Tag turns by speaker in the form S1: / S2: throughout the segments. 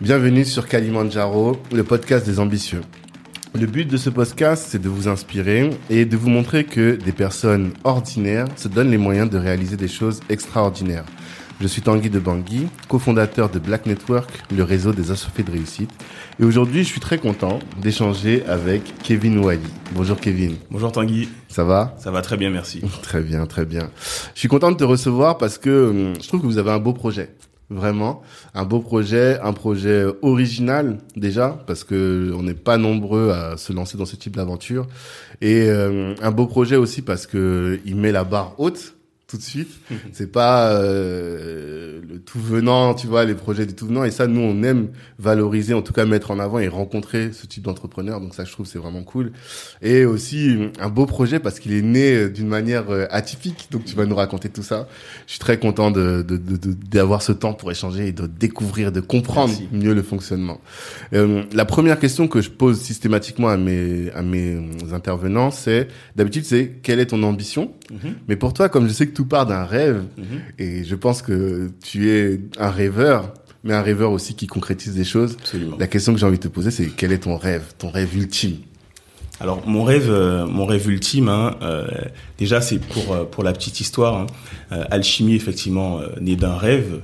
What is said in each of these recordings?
S1: Bienvenue sur Kalimandjaro, le podcast des ambitieux. Le but de ce podcast, c'est de vous inspirer et de vous montrer que des personnes ordinaires se donnent les moyens de réaliser des choses extraordinaires. Je suis Tanguy de Bangui, cofondateur de Black Network, le réseau des associés de réussite. Et aujourd'hui, je suis très content d'échanger avec Kevin Wally. Bonjour Kevin.
S2: Bonjour Tanguy.
S1: Ça va?
S2: Ça va très bien, merci.
S1: Très bien, très bien. Je suis content de te recevoir parce que hum, je trouve que vous avez un beau projet. Vraiment, un beau projet, un projet original déjà parce que on n'est pas nombreux à se lancer dans ce type d'aventure. Et hum, un beau projet aussi parce que il met la barre haute tout de suite. c'est pas euh, le tout venant, tu vois, les projets du tout venant. Et ça, nous, on aime valoriser, en tout cas mettre en avant et rencontrer ce type d'entrepreneur. Donc ça, je trouve, c'est vraiment cool. Et aussi un beau projet parce qu'il est né d'une manière euh, atypique. Donc tu vas nous raconter tout ça. Je suis très content de d'avoir de, ce temps pour échanger et de découvrir, de comprendre mieux le fonctionnement. Euh, la première question que je pose systématiquement à mes à mes intervenants, c'est d'habitude, c'est quelle est ton ambition? Mm-hmm. Mais pour toi, comme je sais que tout part d'un rêve. Mhm. Et je pense que tu es un rêveur, mais un rêveur aussi qui concrétise des choses. La question que j'ai envie de te poser, c'est quel est ton rêve, ton rêve ultime?
S2: Alors mon rêve, euh, mon rêve ultime, hein, euh, déjà c'est pour euh, pour la petite histoire. Hein, Alchimie effectivement né d'un rêve,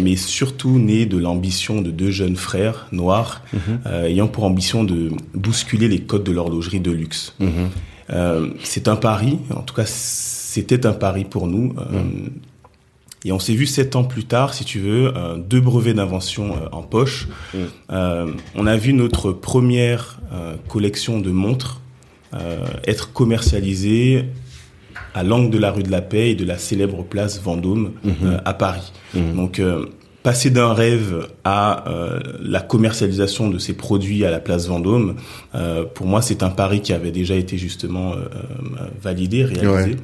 S2: mais surtout né de l'ambition de deux jeunes frères noirs mhm. ayant pour ambition de bousculer les codes de l'horlogerie de luxe. Mhm. c'est un pari, en tout cas c'était un pari pour nous. Euh, mm. Et on s'est vu sept ans plus tard, si tu veux, euh, deux brevets d'invention euh, en poche. Mm. on a vu notre première collection de montres être commercialisée à l'angle de la rue de la Paix et de la célèbre place Vendôme mm-hmm. à Paris. Mm. Donc passer d'un rêve à la commercialisation de ces produits à la place Vendôme, pour moi c'est un pari qui avait déjà été justement validé, réalisé.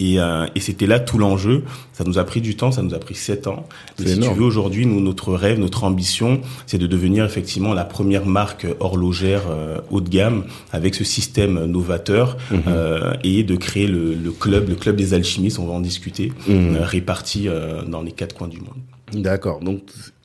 S2: Et, euh, et c'était là tout l'enjeu. Ça nous a pris du temps, ça nous a pris sept ans. Mais si tu veux, aujourd'hui, nous, notre rêve, notre ambition, c'est de devenir effectivement la première marque horlogère euh, haut de gamme avec ce système novateur mhm. euh, et de créer le, le, club, le club des alchimistes. On va en discuter, euh, réparti euh, dans les quatre coins du monde.
S1: D'accord. Donc,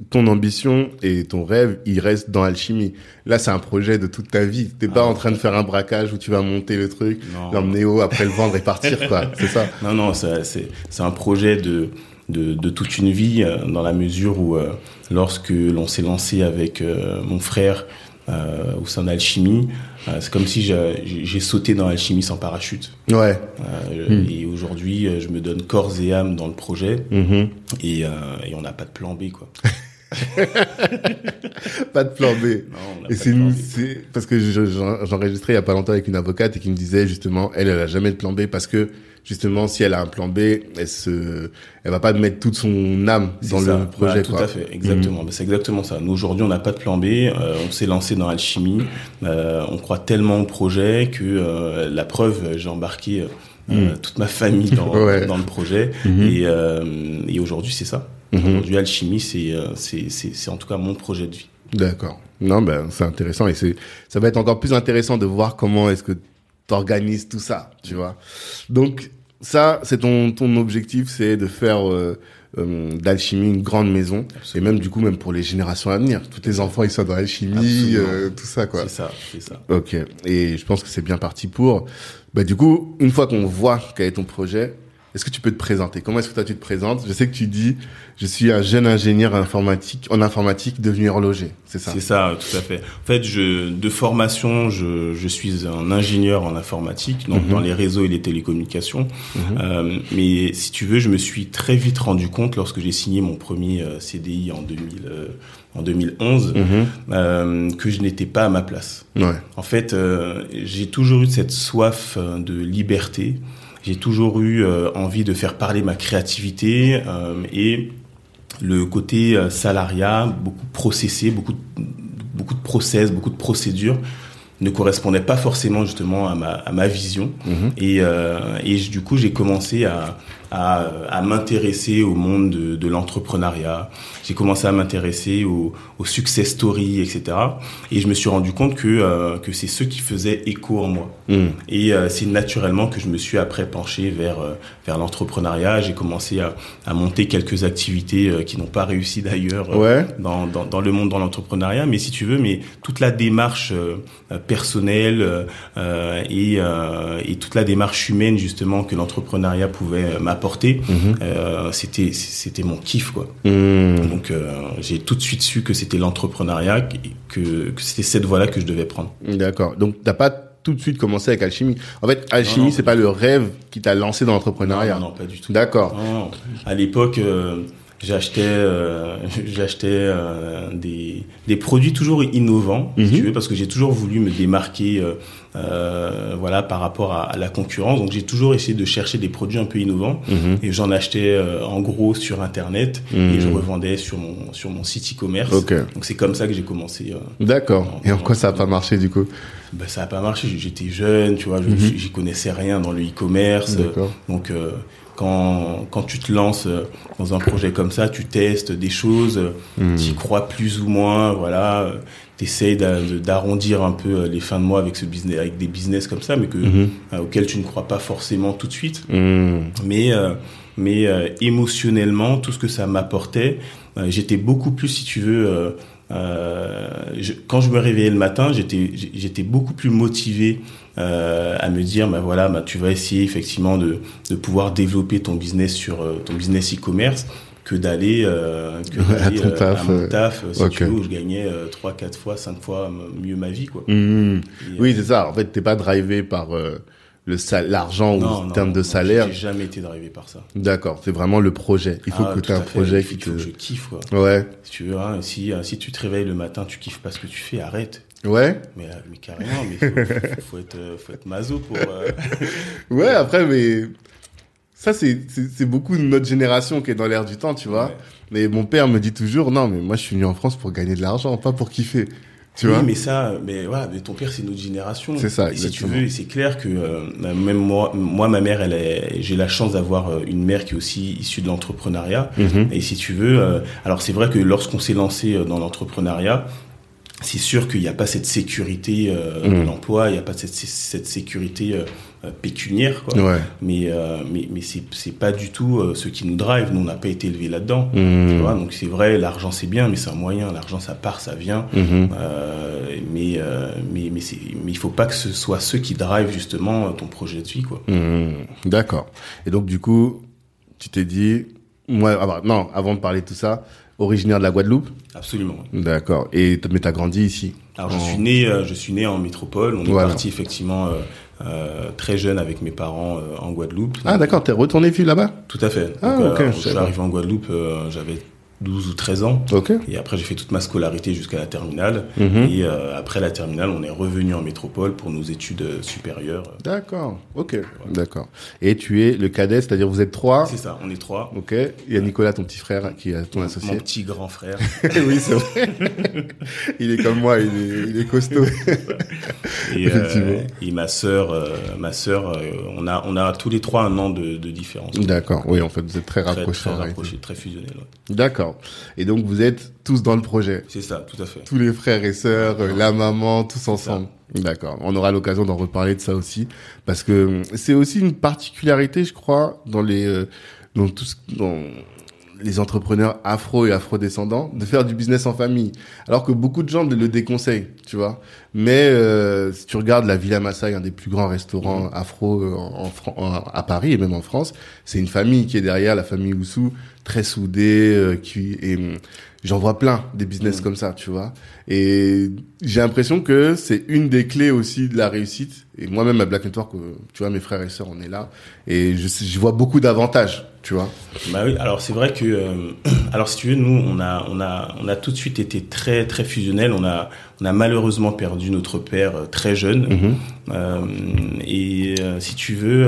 S1: ton ambition et ton rêve, il reste dans l'alchimie. Là, c'est un projet de toute ta vie. T'es pas ah. en train de faire un braquage où tu vas monter le truc, l'emmener haut, après le vendre et partir, quoi. C'est ça?
S2: Non, non, c'est, c'est un projet de, de, de, toute une vie, euh, dans la mesure où, euh, lorsque l'on s'est lancé avec euh, mon frère euh, au sein d'Alchimie. Euh, c'est comme si j'ai sauté dans l'alchimie sans parachute.
S1: Ouais.
S2: Euh, hmm. Et aujourd'hui, je me donne corps et âme dans le projet. Mm-hmm. Et, et, on n'a pas de plan B, quoi.
S1: pas de plan B. Non, et c'est parce que j'enregistrais il y a pas longtemps avec une avocate et qui me disait justement, elle, elle a jamais de plan B parce que justement, si elle a un plan B, elle se, elle va pas mettre toute son âme dans le projet.
S2: tout à fait, exactement. Mm. C'est exactement ça. Nous aujourd'hui, on n'a pas de plan B. Euh, on s'est lancé dans l'alchimie. Euh, on croit tellement au projet que euh, la preuve, j'ai embarqué mm. toute ma famille dans, dans le projet. Mm-hmm. Et, et aujourd'hui, c'est ça. Mm-hmm. Aujourd'hui, alchimie, c'est, c'est, c'est, en tout cas mon projet de vie.
S1: D'accord. Non, ben c'est intéressant et c'est ça va être encore plus intéressant de voir comment est-ce que t'organises tout ça, tu vois. Donc ça, c'est ton ton objectif, c'est de faire euh, euh, d'alchimie une grande maison et même du coup même pour les générations à venir, tous tes enfants ils sont dans l'alchimie, euh, tout ça quoi.
S2: C'est ça, c'est ça.
S1: Ok. Et je pense que c'est bien parti pour. Bah du coup, une fois qu'on voit quel est ton projet, est-ce que tu peux te présenter? Comment est-ce que toi tu te présentes? Je sais que tu dis je suis un jeune ingénieur informatique en informatique devenu horloger, c'est ça?
S2: C'est ça, tout à fait. En fait, je de formation, je, je suis un ingénieur en informatique, donc mhm. dans les réseaux et les télécommunications. Mhm. Euh, mais si tu veux, je me suis très vite rendu compte lorsque j'ai signé mon premier euh, CDI en 2000 euh, en 2011 mhm. euh, que je n'étais pas à ma place.
S1: Ouais.
S2: En fait, euh, j'ai toujours eu cette soif de liberté j'ai toujours eu euh, envie de faire parler ma créativité euh, et le côté euh, salariat, beaucoup processé, beaucoup de, beaucoup de process, beaucoup de procédures ne correspondait pas forcément justement à ma, à ma vision. Mhm. Et, euh, et du coup, j'ai commencé à, à, à m'intéresser au monde de, de l'entrepreneuriat. J'ai commencé à m'intéresser aux, aux success stories, etc. Et je me suis rendu compte que euh, que c'est ce qui faisait écho en moi.
S1: Mm.
S2: Et euh, c'est naturellement que je me suis après penché vers euh, vers l'entrepreneuriat. J'ai commencé à, à monter quelques activités euh, qui n'ont pas réussi d'ailleurs euh,
S1: Ouais.
S2: dans, dans, dans le monde dans l'entrepreneuriat. Mais si tu veux, mais toute la démarche personnelle et, euh, et toute la démarche humaine justement que l'entrepreneuriat pouvait m'apporter,
S1: Mhm.
S2: euh, c'était c'était mon kiff quoi.
S1: Mm.
S2: Donc euh, j'ai tout de suite su que c'était l'entrepreneuriat que, que c'était cette voie-là que je devais prendre.
S1: D'accord. Donc t'as pas tout de suite commencé avec alchimie. En fait, alchimie, c'est pas le rêve qui t'a lancé dans l'entrepreneuriat.
S2: Non, non, pas du tout.
S1: D'accord.
S2: À l'époque, euh, j'achetais, euh, j'achetais euh, des, des produits toujours innovants,
S1: Mhm.
S2: si tu veux, parce que j'ai toujours voulu me démarquer, euh, voilà, par rapport à, à la concurrence. Donc j'ai toujours essayé de chercher des produits un peu innovants,
S1: Mhm.
S2: et j'en achetais en gros sur Internet
S1: Mhm.
S2: et je revendais sur mon sur mon site e-commerce. Donc c'est comme ça que j'ai commencé.
S1: D'accord. Et en quoi ça a pas marché du coup?
S2: Ben, ça a pas marché. J'étais jeune, tu vois,
S1: Mhm.
S2: j'y connaissais rien dans le e-commerce.
S1: D'accord.
S2: Donc, quand, quand tu te lances euh, dans un projet comme ça, tu testes des choses,
S1: Mhm.
S2: tu y crois plus ou moins, voilà. Tu essayes d'arrondir un peu euh, les fins de mois avec, ce business, avec des business comme ça, mais que, euh, auxquels tu ne crois pas forcément tout de suite.
S1: Mm.
S2: Mais, euh, mais euh, émotionnellement, tout ce que ça m'apportait, euh, j'étais beaucoup plus, si tu veux, euh, euh, je- quand je me réveillais le matin, j'étais j'étais beaucoup plus motivé euh, à me dire, bah voilà, bah tu vas essayer effectivement de, de pouvoir développer ton business sur euh, ton business e-commerce que d'aller euh, que
S1: À
S2: euh,
S1: taf,
S2: à mon taf, euh, si
S1: ok.
S2: tu veux, où je gagnais euh, trois, quatre fois, cinq fois m- mieux ma vie, quoi.
S1: Mm.
S2: Et,
S1: Oui, c'est ça. En fait, t'es pas drivé par euh, le sal- l'argent ou en termes de
S2: non,
S1: salaire.
S2: J'ai jamais été drivé par ça.
S1: D'accord. C'est vraiment le projet. Il faut
S2: Ah,
S1: que tu aies un
S2: fait.
S1: projet qui
S2: il faut que je
S1: te.
S2: kiffe, quoi.
S1: Ouais.
S2: Si tu veux, hein, si, si tu te réveilles le matin, tu kiffes pas ce que tu fais, arrête.
S1: Ouais.
S2: Mais, euh, mais carrément, mais faut, être, euh, faut être maso pour. euh,
S1: Ouais. Après, mais ça, c'est beaucoup de notre génération qui est dans l'air du temps, tu vois.
S2: Ouais.
S1: Mais mon père me dit toujours, non, mais moi, je suis venu en France pour gagner de l'argent, pas pour kiffer. Tu
S2: oui,
S1: vois.
S2: mais ça, mais voilà, mais ton père c'est notre génération.
S1: C'est ça,
S2: Et si tu veux, c'est clair que euh, même moi, moi, ma mère, elle est, j'ai la chance d'avoir une mère qui est aussi issue de l'entrepreneuriat.
S1: Mhm.
S2: Et si tu veux, euh, alors c'est vrai que lorsqu'on s'est lancé dans l'entrepreneuriat, c'est sûr qu'il n'y a pas cette sécurité euh, de
S1: Mhm.
S2: l'emploi, il n'y a pas cette, cette sécurité euh, euh, pécuniaire, quoi.
S1: Ouais.
S2: Mais, euh, mais, mais c'est, pas du tout ce qui nous drive. Nous, on n'a pas été élevés là-dedans. Tu vois, donc c'est vrai, l'argent c'est bien, mais c'est un moyen. L'argent ça part, ça vient.
S1: Mhm.
S2: Euh, mais, mais, mais, mais il faut pas que ce soit ceux qui drive justement ton projet de vie, quoi.
S1: Mhm. D'accord. Et donc, du coup, tu t'es dit, moi, ah bah, non, avant de parler de tout ça, originaire de la Guadeloupe.
S2: Absolument.
S1: D'accord. Et mais t'as grandi ici.
S2: Alors je suis né, euh, je suis né en métropole. On est parti effectivement euh, euh, très jeune avec mes parents en Guadeloupe.
S1: Ah, d'accord. T'es retourné vivre là-bas?
S2: Tout à fait. Donc,
S1: Ah, ok, je
S2: suis arrivé en Guadeloupe, j'avais 12 ou 13 ans.
S1: Ok.
S2: Et après, j'ai fait toute ma scolarité jusqu'à la terminale.
S1: Mhm.
S2: Et euh, après la terminale, on est revenu en métropole pour nos études euh, supérieures.
S1: D'accord. Ok. D'accord. Et tu es le cadet, c'est-à-dire vous êtes trois.
S2: C'est ça, on est trois.
S1: Ok. Il y a Nicolas, ton petit frère, qui est ton
S2: Mon
S1: associé.
S2: petit grand frère.
S1: oui, c'est vrai. il est comme moi, il est, il est costaud.
S2: Et,
S1: Effectivement.
S2: euh, et ma sœur, ma sœur, on a, on a tous les trois un an de, de différence.
S1: D'accord. Oui, en fait, vous êtes très
S2: Très,
S1: rapprochés.
S2: très rapprochés, très fusionnels. ouais.
S1: D'accord. Et donc vous êtes tous dans le projet.
S2: C'est ça, tout à fait.
S1: Tous les frères et sœurs, euh, la maman, tous ensemble. D'accord. On aura l'occasion d'en reparler de ça aussi, parce que hum, c'est aussi une particularité, je crois, dans les, euh, dans tout ce, dans les entrepreneurs afro et afro-descendants, de faire du business en famille. Alors que beaucoup de gens le déconseillent, tu vois. Mais euh, si tu regardes la Villa Maasai, un des plus grands restaurants afro euh, en, Fran- en- à Paris et même en France, c'est une famille qui est derrière, la famille Oussou, très soudée, euh, qui et hum, j'en vois plein des business
S2: Mhm.
S1: comme ça, tu vois. Et j'ai l'impression que c'est une des clés aussi de la réussite. Et moi-même à Black Network, euh, tu vois, mes frères et sœurs, on est là, et je, je vois beaucoup d'avantages, tu vois.
S2: Bah oui, alors c'est vrai que, euh, alors si tu veux, nous, on a, on a, on a tout de suite été très, très fusionnels. On a, on a malheureusement perdu notre père euh, très jeune.
S1: Mhm.
S2: Euh, et si tu veux,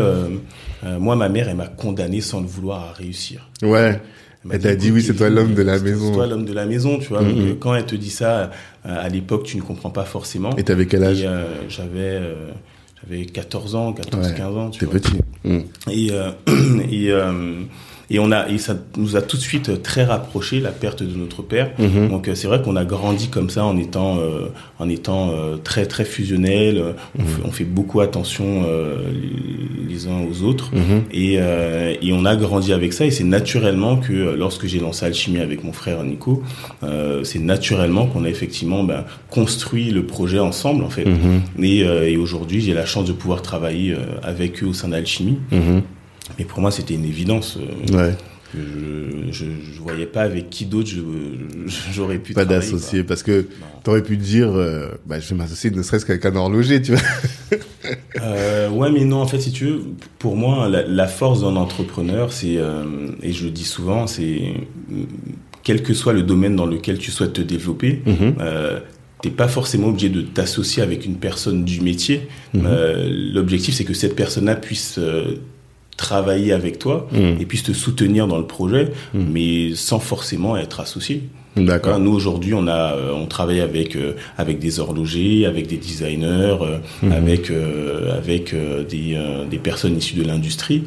S2: euh, moi, ma mère, elle m'a condamné sans le vouloir à réussir.
S1: Ouais.
S2: Elle
S1: t'a dit, oui, c'est toi l'homme de la maison.
S2: C'est toi l'homme de la maison, tu vois.
S1: Mhm.
S2: Donc, quand elle te dit ça, euh, à l'époque, tu ne comprends pas forcément.
S1: Et t'avais quel âge?
S2: euh, j'avais, j'avais 14 ans, 14,
S1: Ouais,
S2: 15 ans. Tu
S1: T'es
S2: vois.
S1: petit. Mm.
S2: Et, et, et on a et ça nous a tout de suite très rapproché la perte de notre père.
S1: Mhm.
S2: Donc euh, c'est vrai qu'on a grandi comme ça en étant euh, en étant euh, très très fusionnel. Euh, On, fait, on fait beaucoup attention euh, les, les uns aux autres.
S1: Mhm.
S2: Et, euh, et on a grandi avec ça et c'est naturellement que euh, lorsque j'ai lancé Alchimie avec mon frère Nico, euh, c'est naturellement qu'on a effectivement ben, construit le projet ensemble en fait.
S1: Mhm.
S2: Et, euh, et aujourd'hui j'ai la chance de pouvoir travailler euh, avec eux au sein d'Alchimie. Mais pour moi c'était une évidence. euh,
S1: Ouais.
S2: que je, je voyais pas avec qui d'autre j'aurais pu
S1: Pas d'associé parce que
S2: quoi. Non.
S1: t'aurais pu dire, euh, bah, je vais m'associer ne serait-ce qu'avec un horloger, tu vois.
S2: Euh, ouais, mais non, en fait, si tu veux, pour moi, la, la force d'un entrepreneur, c'est, euh, et je le dis souvent, c'est euh, quel que soit le domaine dans lequel tu souhaites te développer, euh, t'es pas forcément obligé de t'associer avec une personne du métier.
S1: Mhm.
S2: Euh, L'objectif, c'est que cette personne-là puisse euh, travailler avec toi
S1: Mhm.
S2: et puisse te soutenir dans le projet,
S1: Mhm.
S2: mais sans forcément être associé.
S1: D'accord.
S2: Nous aujourd'hui, on a, euh, on travaille avec euh, avec des horlogers, avec des designers, euh,
S1: Mhm.
S2: avec euh, avec euh, des euh, des personnes issues de l'industrie,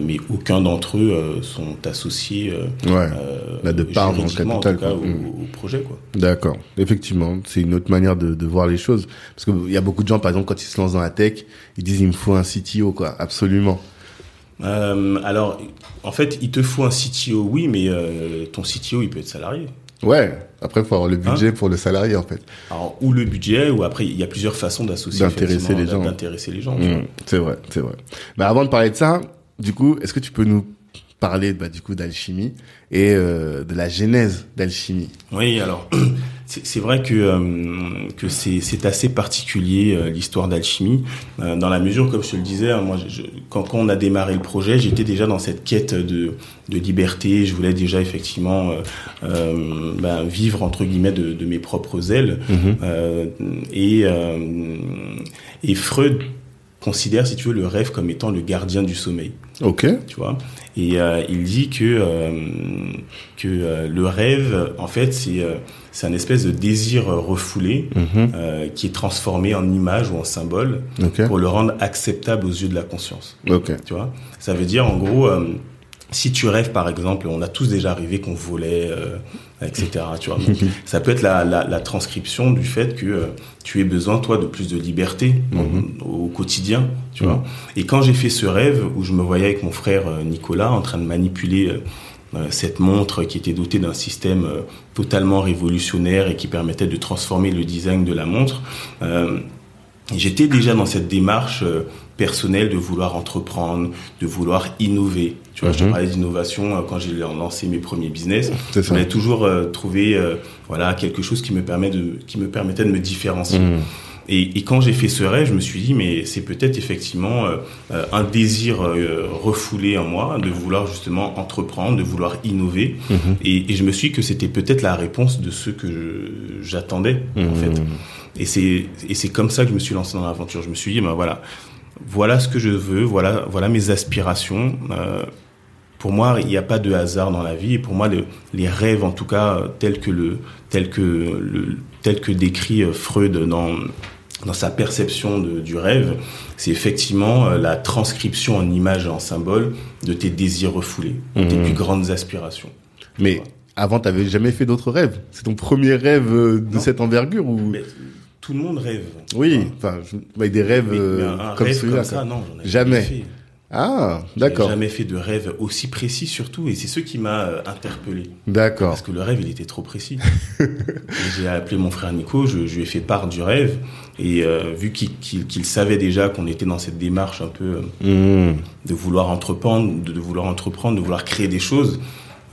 S2: mais aucun d'entre eux euh, sont associés euh,
S1: Ouais.
S2: euh,
S1: Là, de part dans le capital,
S2: cas, au, au projet quoi.
S1: D'accord. Effectivement, c'est une autre manière de, de voir les choses. Parce que il y a beaucoup de gens, par exemple, quand ils se lancent dans la tech, ils disent il me faut un CTO, quoi. Absolument.
S2: Euh, alors, en fait, il te faut un CTO, oui, mais euh, ton CTO, il peut être salarié.
S1: Ouais. Après, faut avoir le
S2: Hein
S1: budget pour le salarié, en fait.
S2: Alors, ou le budget, ou après, il y a plusieurs façons d'associer,
S1: D'intéresser les gens.
S2: d'intéresser les gens. tu vois.
S1: Mm, c'est vrai, c'est vrai. Mais avant de parler de ça, du coup, est-ce que tu peux nous parler, bah, du coup, d'alchimie et euh, de la genèse d'alchimie?
S2: Oui, alors c'est vrai que euh, que c'est assez particulier euh, l'histoire d'alchimie euh, dans la mesure comme je te le disais hein, moi je, je- quand quand on a démarré le projet j'étais déjà dans cette quête de de liberté. Je voulais déjà effectivement ben, vivre entre guillemets de, de mes propres ailes.
S1: Mhm.
S2: Euh, et et Freud considère si tu veux le rêve comme étant le gardien du sommeil
S1: Ok.
S2: tu vois. Et euh, il dit que euh, que euh, le rêve, en fait, c'est c'est un espèce de désir refoulé
S1: Mhm.
S2: qui est transformé en image ou en symbole pour le rendre acceptable aux yeux de la conscience.
S1: Ok.
S2: Tu vois. Ça veut dire, en gros. Si tu rêves, par exemple, on a tous déjà rêvé qu'on volait, euh, etc. Tu vois, Donc, ça peut être la, la, la transcription du fait que euh, tu aies besoin, toi, de plus de liberté
S1: Mhm.
S2: au, au quotidien. Tu vois. Et quand j'ai fait ce rêve où je me voyais avec mon frère euh, Nicolas en train de manipuler euh, cette montre qui était dotée d'un système totalement révolutionnaire et qui permettait de transformer le design de la montre, j'étais déjà dans cette démarche personnelle de vouloir entreprendre, de vouloir innover. Tu vois, je te
S1: Mhm.
S2: parlais d'innovation euh, quand j'ai lancé mes premiers business. Voulais toujours euh, trouver euh, voilà quelque chose qui me permet de qui me permettait de me différencier.
S1: Mhm.
S2: Et, et quand j'ai fait ce rêve, je me suis dit, mais c'est peut-être effectivement euh, un désir refoulé en moi de vouloir justement entreprendre, de vouloir innover.
S1: Mhm.
S2: Et, et je me suis dit que c'était peut-être la réponse de ce que j'attendais en fait. Et c'est et c'est comme ça que je me suis lancé dans l'aventure. Je me suis dit, ben voilà, voilà ce que je veux, voilà voilà mes aspirations. Euh, pour moi, il n'y a pas de hasard dans la vie. Et pour moi, le- les rêves, en tout cas, euh, tels que le, tels que le, tels que décrit euh, Freud dans dans sa perception de- du rêve, c'est effectivement la transcription en images et en symboles de tes désirs refoulés, de tes
S1: Mhm.
S2: plus grandes aspirations.
S1: Mais avant, t'avais jamais fait d'autres rêves. C'est ton premier rêve de
S2: Non.
S1: cette envergure ou
S2: Mais tout le monde rêve.
S1: Oui, enfin, je- avec des rêves euh,
S2: un
S1: comme
S2: rêve
S1: celui-là.
S2: comme ça,
S1: quoi.
S2: non, j'en ai
S1: Jamais.
S2: fait.
S1: Ah, d'accord,
S2: jamais fait de rêve aussi précis surtout, et c'est ce qui m'a euh, interpellé.
S1: d'accord.
S2: Parce que le rêve, il était trop précis. J'ai appelé mon frère Nico, je, je lui ai fait part du rêve, et euh, vu qu'il savait déjà qu'on était dans cette démarche un peu euh,
S1: Mhm.
S2: de vouloir entreprendre, de, de vouloir entreprendre, de vouloir créer des choses,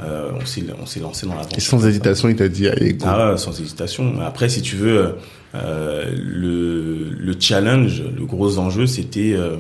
S2: euh, on s'est on s'est lancé dans l'aventure.
S1: Et sans hésitation, il t'a dit, allez, go.
S2: Ah sans hésitation. Après, si tu veux, euh, le, le challenge, le gros enjeu, c'était euh,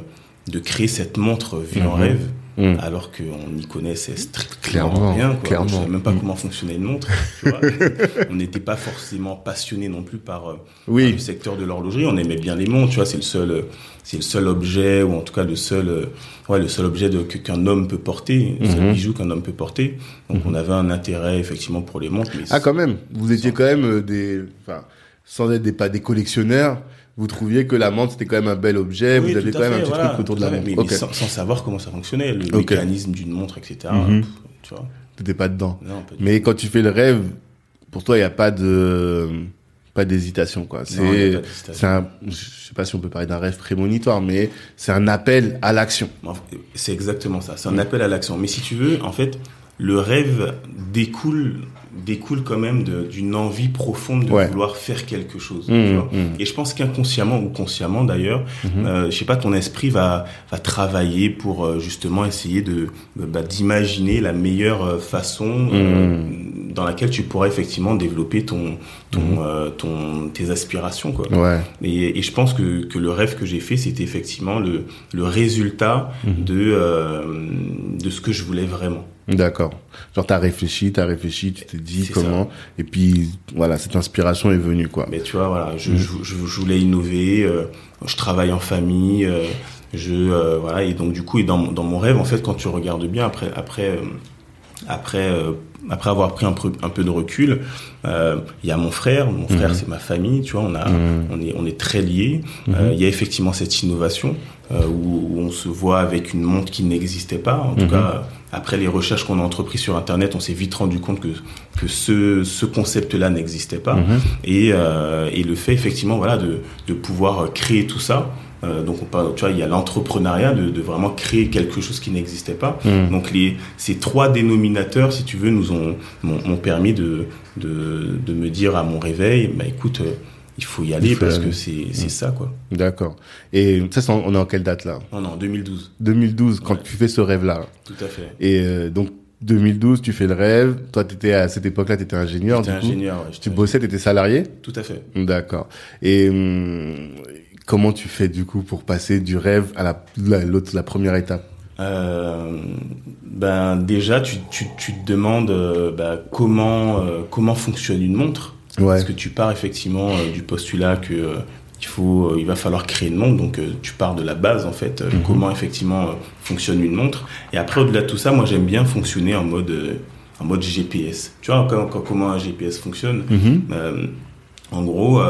S2: de créer cette montre vue en
S1: Mhm.
S2: rêve,
S1: Mhm.
S2: alors qu'on n'y connaissait strictement
S1: Clairement,
S2: rien. Quoi.
S1: clairement.
S2: Je savais même pas
S1: Mhm.
S2: comment fonctionnait une montre. Tu vois. on n'était pas forcément passionné non plus par, euh, par
S1: Oui,
S2: le secteur de l'horlogerie. On aimait bien les montres. Tu vois, c'est le seul, euh, c'est le seul objet, ou en tout cas le seul, euh, ouais, le seul objet de, que- qu'un homme peut porter, le seul
S1: Mhm.
S2: bijou qu'un homme peut porter. Donc, on avait un intérêt effectivement pour les montres. Mais
S1: Ah, quand même. Vous étiez quand même des, enfin, sans être des pas des collectionneurs, vous trouviez que la menthe c'était quand même un bel objet,
S2: Oui,
S1: vous aviez quand même un petit
S2: voilà,
S1: truc autour de la montre.
S2: Mais, sans, sans savoir comment ça fonctionnait, le mécanisme d'une montre, etc.
S1: Mhm.
S2: Tu vois
S1: T'étais pas dedans.
S2: Non, pas du
S1: Mais quand tu fais le rêve, pour toi, il n'y a pas de, pas d'hésitation, quoi. C'est, un, je sais pas si on peut parler d'un rêve prémonitoire, mais c'est un appel à l'action.
S2: C'est exactement ça. C'est un
S1: Mm.
S2: appel à l'action. Mais si tu veux, en fait, le rêve découle, découle quand même d'une envie profonde de
S1: Ouais.
S2: vouloir faire quelque chose.
S1: Mmh,
S2: tu vois.
S1: mmh.
S2: Et je pense qu'inconsciemment ou consciemment d'ailleurs,
S1: Mhm.
S2: euh, je sais pas, ton esprit va, va travailler pour euh, justement essayer de bah, d'imaginer la meilleure euh, façon euh,
S1: Mmh.
S2: dans laquelle tu pourrais effectivement développer ton, ton, ton, tes aspirations, quoi.
S1: Ouais.
S2: Et, et je pense que, que le rêve que j'ai fait, c'était effectivement le, le résultat de, de ce que je voulais vraiment.
S1: D'accord. Genre, t'as réfléchi, t'as réfléchi, tu t'es dit comment, et puis, voilà, cette inspiration est venue, quoi.
S2: Mais tu vois, voilà, je,
S1: Mhm.
S2: je, je, je voulais innover, euh, je travaille en famille, euh, je, euh, voilà, et donc du coup, et dans, mon- dans mon rêve, en fait, quand tu regardes bien, après, après, après, après avoir pris un peu, un peu de recul, euh, il y a mon frère, mon frère,
S1: Mhm.
S2: c'est ma famille, tu vois, on a,
S1: Mhm.
S2: on est, on est très liés.
S1: Mhm.
S2: Euh, il y a effectivement cette innovation euh, où, où on se voit avec une montre qui n'existait pas. En tout cas, après les recherches qu'on a entreprises sur Internet, on s'est vite rendu compte que que ce, ce concept-là n'existait pas. Et, et le fait effectivement, voilà, de, de pouvoir créer tout ça. Euh, donc, on parle, tu vois, il y a l'entrepreneuriat de, de vraiment créer quelque chose qui n'existait pas.
S1: Mhm.
S2: Donc les, ces trois dénominateurs, si tu veux, nous ont, m'ont, permis de, de, de me dire à mon réveil, bah écoute, euh, il faut y aller
S1: faut
S2: parce
S1: aller.
S2: que c'est, c'est ça, quoi.
S1: D'accord. Et ça, c'est en- on est en quelle date, là?
S2: Non, non, 2012,
S1: 2012, quand
S2: Ouais.
S1: tu fais ce rêve-là.
S2: tout à fait.
S1: Et euh, donc, 2012, tu fais le rêve. Toi, t'étais à cette époque-là, t'étais ingénieur,
S2: J'étais
S1: du coup.
S2: ingénieur, ouais,
S1: Tu bossais, t'étais salarié?
S2: ingénieur. Tout à fait.
S1: D'accord. Et hum, comment tu fais, du coup, pour passer du rêve à la, la, l'autre, la première étape?
S2: Euh, ben déjà, tu, tu, tu te demandes euh, ben, comment euh, comment fonctionne une montre?
S1: Ouais.
S2: Parce que tu pars effectivement du postulat que il faut, il va falloir créer une montre. Donc tu pars de la base en fait,
S1: Mhm.
S2: comment effectivement fonctionne une montre. Et après au-delà de tout ça, moi j'aime bien fonctionner en mode en mode GPS. Tu vois quand- comment un GPS fonctionne?
S1: Mhm.
S2: En gros,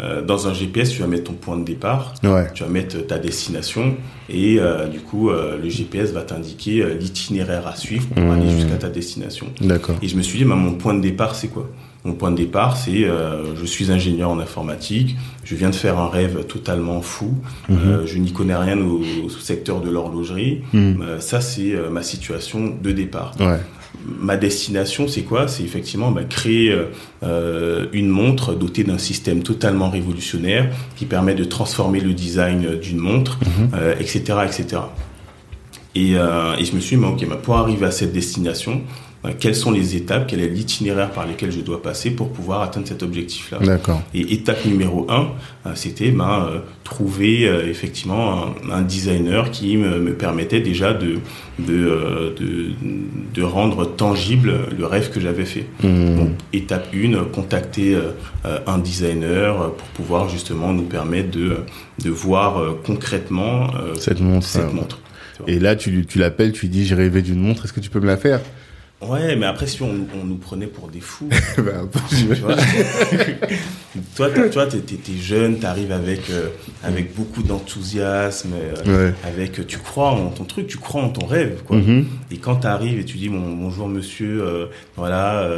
S2: euh, euh, dans un GPS, tu vas mettre ton point de départ
S1: Ouais.
S2: tu vas mettre ta destination et euh, du coup euh, le GPS va t'indiquer euh, l'itinéraire à suivre pour
S1: Mmh.
S2: aller jusqu'à ta destination.
S1: D'accord.
S2: Et je me suis dit, bah, mon point de départ c'est quoi? Mon point de départ c'est euh, je suis ingénieur en informatique, je viens de faire un rêve totalement fou, euh, je n'y connais rien au, au secteur de l'horlogerie. Euh, ça c'est euh, ma situation de départ
S1: Ouais.
S2: Ma destination, c'est quoi? C'est effectivement bah, créer euh, euh, une montre dotée d'un système totalement révolutionnaire qui permet de transformer le design euh, d'une montre,
S1: Mhm.
S2: euh, etc., etc. Et, euh, et je me suis dit, bah, ok, bah, pour arriver à cette destination, euh, quelles sont les étapes, quel est l'itinéraire par lesquels je dois passer pour pouvoir atteindre cet objectif-là
S1: D'accord.
S2: et étape numéro un, euh, c'était ben, euh, trouver euh, effectivement un, un designer qui me, me permettait déjà de, de, euh, de, de rendre tangible le rêve que j'avais fait.
S1: Mhm.
S2: Donc, étape 1, contacter un designer pour pouvoir justement nous permettre de, de voir concrètement
S1: Cette montre.
S2: cette montre.
S1: Et là, tu, tu l'appelles, tu lui dis, j'ai rêvé d'une montre, est-ce que tu peux me la faire?
S2: Ouais, mais après, si on, on nous prenait pour des fous,
S1: Ben, peu,
S2: tu vois, toi, toi, t'es, t'es jeune, t'arrives avec euh, avec beaucoup d'enthousiasme, euh,
S1: Ouais.
S2: avec tu crois en ton truc, tu crois en ton rêve, quoi.
S1: Mhm.
S2: Et quand t'arrives et tu dis bon, bonjour monsieur, euh, voilà,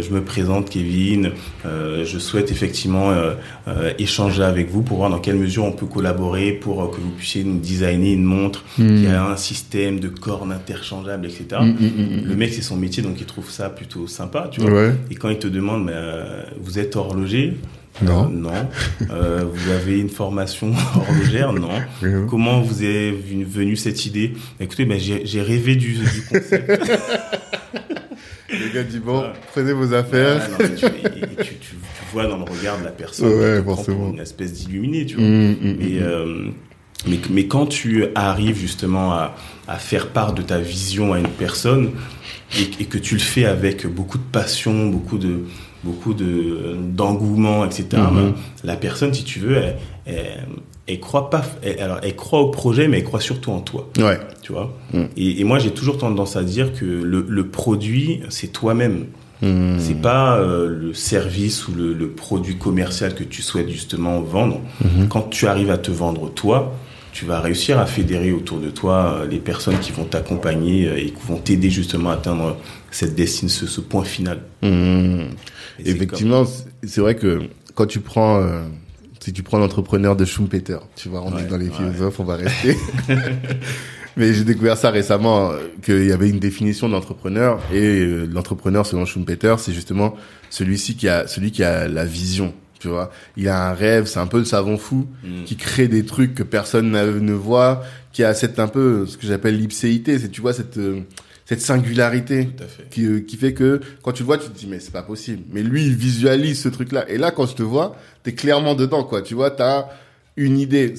S2: je me présente Kevin, je souhaite effectivement échanger avec vous pour voir dans quelle mesure on peut collaborer pour que vous puissiez nous designer une montre qui a un système de cornes interchangeables, etc.
S1: Mhm, mhm,
S2: Le mec c'est son métier donc il trouve ça plutôt sympa, tu vois.
S1: Ouais.
S2: Et quand il te demande, mais, vous êtes horloger?
S1: Non.
S2: Euh, Non. Euh, vous avez une formation horlogère Non. Comment vous est venu- venue cette idée? Écoutez, ben, j'ai rêvé du, du concept.
S1: Le gars dit, bon, prenez vos affaires.
S2: Ah, non, tu, et- et tu, tu- tu vois dans le regard de la personne,
S1: Ouais, forcément.
S2: une espèce d'illuminé, tu vois.
S1: Mhm,
S2: Mais,
S1: mhm.
S2: euh, mais, mais quand tu arrives justement à, à faire part de ta vision à une personne et, et que tu le fais avec beaucoup de passion, beaucoup de beaucoup de d'engouement, etc.
S1: Mhm.
S2: ben, la personne, si tu veux, elle, elle, elle croit pas. elle- alors, elle croit au projet, mais elle croit surtout en toi.
S1: Ouais.
S2: Tu vois.
S1: Mm.
S2: Et, et moi, j'ai toujours tendance à dire que le, le produit, c'est toi-même. Hmm. C'est pas euh, le service ou le, le, produit commercial que tu souhaites justement vendre. Hmm. Quand tu arrives à te vendre toi, tu vas réussir à fédérer autour de toi euh, les personnes qui vont t'accompagner euh, et qui vont t'aider justement à atteindre cette destination, ce, ce point final.
S1: Hmm. Effectivement, c'est vrai que quand tu prends euh, si tu prends l'entrepreneur de Schumpeter, tu vois, on est dans les philosophes, on va rester. Mais j'ai découvert ça récemment, qu'il y avait une définition d'entrepreneur et l'entrepreneur selon Schumpeter, c'est justement celui-ci qui a celui qui a la vision, tu vois. Il a un rêve, c'est un peu le savant fou mm. qui crée des trucs que personne ne voit, qui a cette un peu ce que j'appelle l'ipséité, c'est tu vois cette cette singularité qui euh, qui fait que quand tu le vois tu te dis mais c'est pas possible. Mais lui il visualise ce truc là et là quand je te vois, t'es clairement dedans quoi, tu vois, t'as une idée.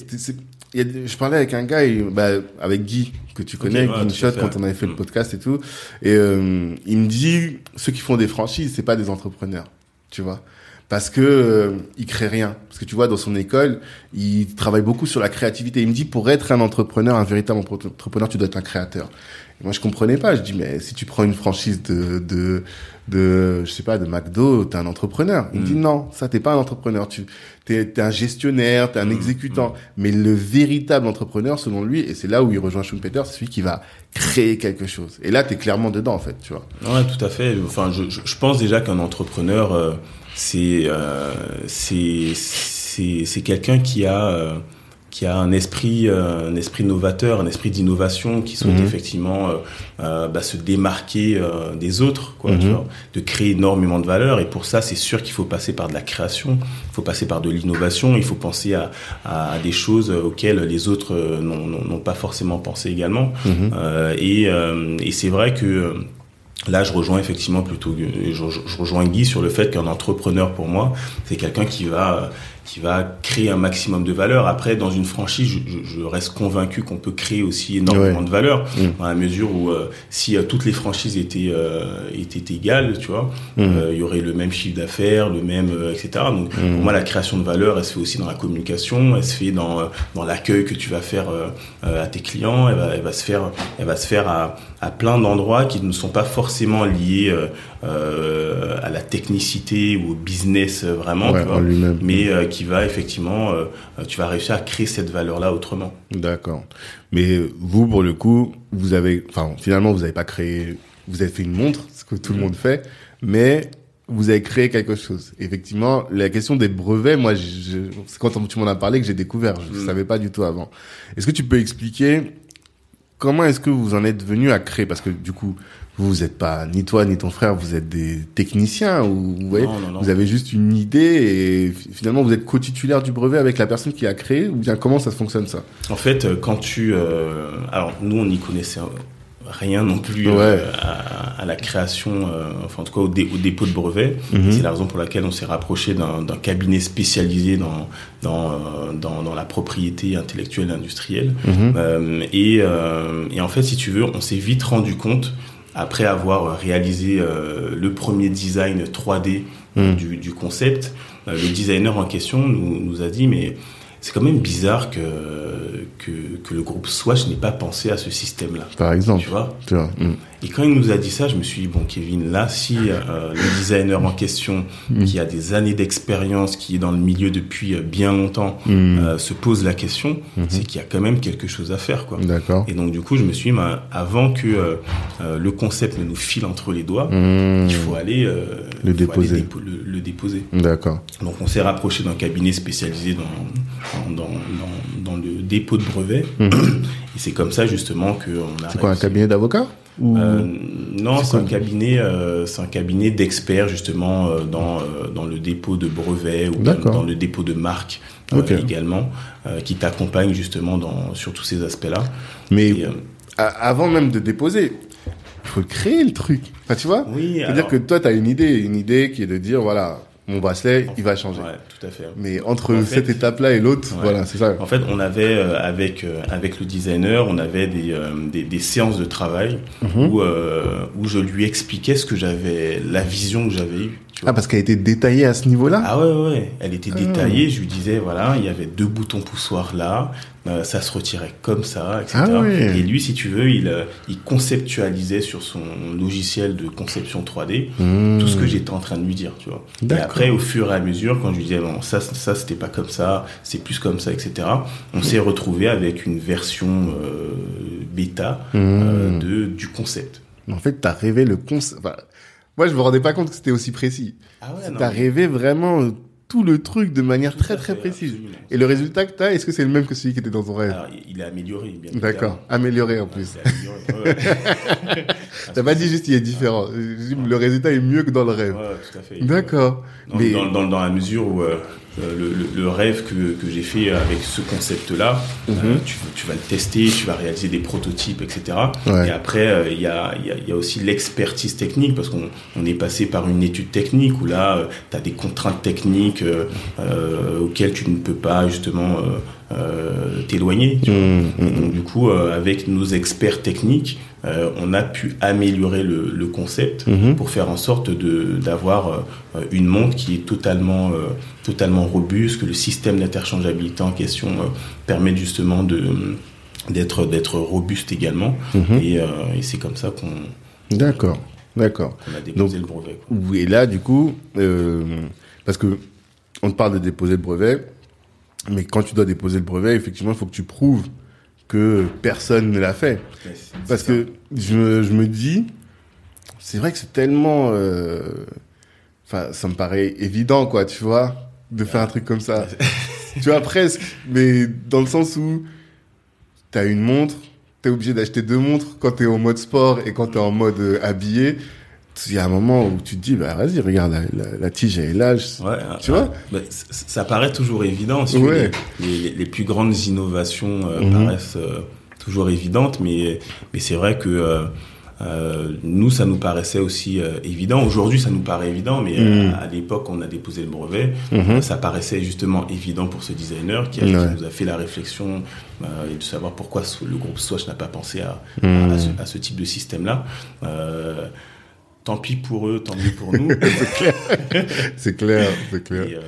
S1: je parlais avec un gars, bah, avec Guy, que tu connais, okay, Shot, quand on avait fait le mm. podcast et tout. Et euh, il me dit, ceux qui font des franchises, c'est pas des entrepreneurs, tu vois? Parce que euh, il crée rien. Parce que tu vois, dans son école, il travaille beaucoup sur la créativité. Il me dit, pour être un entrepreneur, un véritable entrepreneur, tu dois être un créateur. Et moi, je comprenais pas. Je dis, mais si tu prends une franchise de, de, de je sais pas, de McDo, t'es un entrepreneur. Il me dit, mm. non, ça, t'es pas un entrepreneur. Tu, t'es, es un gestionnaire, t'es un mm. exécutant. Mm. Mais le véritable entrepreneur, selon lui, et c'est là où il rejoint Schumpeter, c'est celui qui va créer quelque chose. Et là, t'es clairement dedans, en fait, tu vois.
S2: Ouais, tout à fait. Enfin, je, je pense déjà qu'un entrepreneur, euh, c'est euh, c'est quelqu'un qui a euh, qui a un esprit euh, un esprit novateur, un esprit d'innovation, qui souhaite mhm. effectivement euh, bah, se démarquer des autres, quoi, tu mhm. vois, de créer énormément de valeur. Et pour ça, c'est sûr qu'il faut passer par de la création, il faut passer par de l'innovation, il faut penser à, à, des choses auxquelles les autres n'ont pas forcément pensé également. Mhm. et, et c'est vrai que Là, je rejoins effectivement plutôt, je, rejoins Guy sur le fait qu'un entrepreneur, pour moi, c'est quelqu'un qui va qui va créer un maximum de valeur. Après, dans une franchise, je, je reste convaincu qu'on peut créer aussi énormément de valeur, mmh. dans la mesure où euh, si euh, toutes les franchises étaient euh, étaient égales, tu vois, mmh. euh, il y aurait le même chiffre d'affaires, le même, etc. Donc, mmh. pour moi, la création de valeur, elle se fait aussi dans la communication, elle se fait dans dans l'accueil que tu vas faire à tes clients, elle va, elle va se faire, elle va se faire à, à plein d'endroits qui ne sont pas forcément liés à la technicité ou au business vraiment, ouais, tu vois, mais qui va effectivement, euh, tu vas réussir à créer cette valeur-là autrement.
S1: D'accord. Mais vous, pour le coup, vous avez, enfin, finalement, vous n'avez pas créé, vous avez fait une montre, ce que tout le mm. monde fait, mais vous avez créé quelque chose. Effectivement, la question des brevets, moi, je, c'est quand tu m'en as parlé que j'ai découvert. Je ne mm. savais pas du tout avant. Est-ce que tu peux expliquer comment est-ce que vous en êtes venu à créer? Parce que du coup, vous n'êtes pas ni toi ni ton frère, vous êtes des techniciens ou vous voyez, vous avez juste une idée et finalement vous êtes co-titulaire du brevet avec la personne qui a créé ou bien comment ça fonctionne ça?
S2: En fait, euh, quand tu, euh, alors nous on n'y connaissait rien non plus euh, à, à, la création, euh, enfin en tout cas au, dé, au dépôt de brevet. Mhm. C'est la raison pour laquelle on s'est rapproché d'un cabinet spécialisé dans dans, dans, dans la propriété intellectuelle et industrielle. Mhm. et, et en fait, si tu veux, on s'est vite rendu compte après avoir réalisé euh, le premier design 3D hmm. du, du, concept, euh, le designer en question nous, nous a dit mais c'est quand même bizarre que, que, que, le groupe Swatch n'ait pas pensé à ce système-là.
S1: Par exemple.
S2: Tu vois, tu vois mm. Et quand il nous a dit ça, je me suis dit, bon, Kevin, là, si euh, le designer en question, mm. qui a des années d'expérience, qui est dans le milieu depuis euh, bien longtemps, mm. euh, se pose la question, -hmm. c'est qu'il y a quand même quelque chose à faire, quoi.
S1: D'accord.
S2: Et donc, du coup, je me suis dit, bah, avant que euh, le concept ne nous file entre les doigts, il faut aller,
S1: le, déposer.
S2: Aller dépo le, le, déposer.
S1: D'accord.
S2: Donc, on s'est rapproché d'un cabinet spécialisé dans dans, dans, dans, le dépôt de brevet. Et c'est comme ça justement que on
S1: a. C'est quoi un cabinet d'avocats
S2: ou... euh, Non, c'est un cabinet, euh, c'est un cabinet d'experts justement euh, dans euh, dans le dépôt de brevet ou dans le dépôt de marque euh, okay. également, qui t'accompagne justement dans sur tous ces aspects-là.
S1: Mais Et, avant même de déposer, il faut créer le truc. Enfin, tu vois
S2: Oui.
S1: C'est-à-dire que toi, tu as une idée, une idée qui est de dire voilà mon bracelet, il va changer.
S2: Ouais, tout à fait.
S1: Mais entre en cette étape-là et l'autre, ouais. voilà, c'est ça.
S2: En fait, on avait euh, avec euh, avec le designer, on avait des euh, des, des, séances de travail mm -hmm. où euh, où je lui expliquais ce que j'avais, la vision que j'avais eue.
S1: Ah, parce qu'elle était détaillée à ce niveau-là
S2: Ah ouais, ouais, elle était détaillée. Je lui disais, voilà, il y avait deux boutons poussoirs là, euh, ça se retirait comme ça, etc.
S1: Ah ouais.
S2: Et lui, si tu veux, il, euh, il conceptualisait sur son logiciel de conception 3D
S1: Mmh.
S2: tout ce que j'étais en train de lui dire, tu vois. Et
S1: D'accord.
S2: après, au fur et à mesure, quand je lui disais, bon, ça, ça, c'était pas comme ça, c'est plus comme ça, etc. On s'est retrouvé avec une version euh, bêta
S1: Mmh.
S2: euh, de du concept.
S1: En fait, t'as rêvé le concept. Enfin, moi, je me rendais pas compte que c'était aussi précis.
S2: Ah ouais,
S1: t'as rêvé vraiment euh, tout le truc de manière très très précise. Et le résultat que t'as, est-ce que c'est le même que celui qui était dans ton rêve?
S2: Alors, il est amélioré, bien
S1: D'accord,
S2: évidemment.
S1: amélioré en plus.
S2: ouais.
S1: T'as pas dit juste il est différent. Le résultat est mieux que dans le rêve.
S2: Ouais, tout à fait.
S1: D'accord.
S2: Dans,
S1: Mais
S2: dans, dans, dans la mesure où euh, le, le- le rêve que, que j'ai fait avec ce concept-là,
S1: Mhm.
S2: euh, tu, tu vas le tester, tu vas réaliser des prototypes, etc.
S1: Ouais.
S2: Et après, euh, il y, a, il y, a, y a aussi l'expertise technique, parce qu'on on est passé par une étude technique où là, tu as des contraintes techniques euh, euh, auxquelles tu ne peux pas justement euh, euh, t'éloigner.
S1: Mmh, mmh,
S2: donc du coup, euh, avec nos experts techniques, euh, on a pu améliorer le, le concept
S1: Mhm.
S2: pour faire en sorte d'avoir euh, une montre qui est totalement euh, totalement robuste, que le système d'interchangeabilité en question permet justement d'être d'être robuste également.
S1: mhm.
S2: Et, et c'est comme ça qu'on
S1: D'accord, d'accord.
S2: a déposé le brevet. quoi.
S1: Oui, Et là, du coup, parce que on te parle de déposer le brevet, mais quand tu dois déposer le brevet, effectivement, il faut que tu prouves que personne ne l'a fait. Parce que je me, je me dis, c'est vrai que c'est tellement, euh, enfin, ça me paraît évident, quoi, tu vois, de faire un truc comme ça. tu vois, presque, mais dans le sens où t'as une montre, t'es obligé d'acheter deux montres quand t'es en mode sport et quand t'es en mode euh, habillé. Il y a un moment où tu te dis, bah vas-y, regarde, la, la, la tige elle est là. je-
S2: Ouais,
S1: Tu vois
S2: bah, ça paraît toujours évident. si veux, les, les- les plus grandes innovations euh,
S1: Mhm.
S2: paraissent euh, toujours évidentes, mais, mais c'est vrai que euh, nous, ça nous paraissait aussi évident. Aujourd'hui, ça nous paraît évident, mais
S1: Mhm.
S2: à l'époque, on a déposé le brevet.
S1: Mhm.
S2: ça paraissait justement évident pour ce designer qui, a- qui
S1: Ouais.
S2: nous a fait la réflexion et de savoir pourquoi le groupe Swatch n'a pas pensé à, à- à ce, type de système-là. Euh, tant pis pour eux, tant mieux pour nous.
S1: C'est clair, c'est clair.
S2: Et, euh,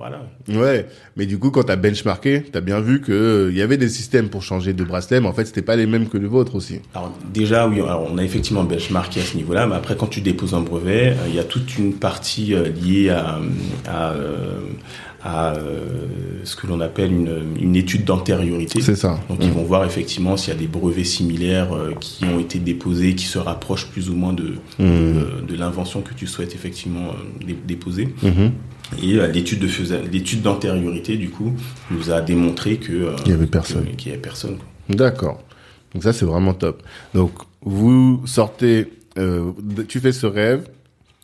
S2: voilà.
S1: Ouais, mais du coup, quand t'as benchmarké, t'as bien vu que euh, il y avait des systèmes pour changer de bracelet, mais en fait, c'était pas les mêmes que le vôtre aussi.
S2: Alors déjà, oui, alors on a effectivement benchmarké à ce niveau-là, mais après, quand tu déposes un brevet, euh, il y a toute une partie euh, liée à, à, euh, à, euh, ce que l'on appelle une, une étude d'antériorité.
S1: C'est ça.
S2: Donc ils vont voir effectivement s'il y a des brevets similaires euh, qui ont été déposés, qui se rapprochent plus ou moins de,
S1: Mmh.
S2: de, de l'invention que tu souhaites effectivement euh, dé- déposer.
S1: Mhm.
S2: Et euh, l'étude de l'étude d'antériorité, du coup, nous a démontré que euh,
S1: Il y avait personne.
S2: qu'il y avait personne.
S1: D'accord. Donc ça, c'est vraiment top. Donc, vous sortez, euh, tu fais ce rêve,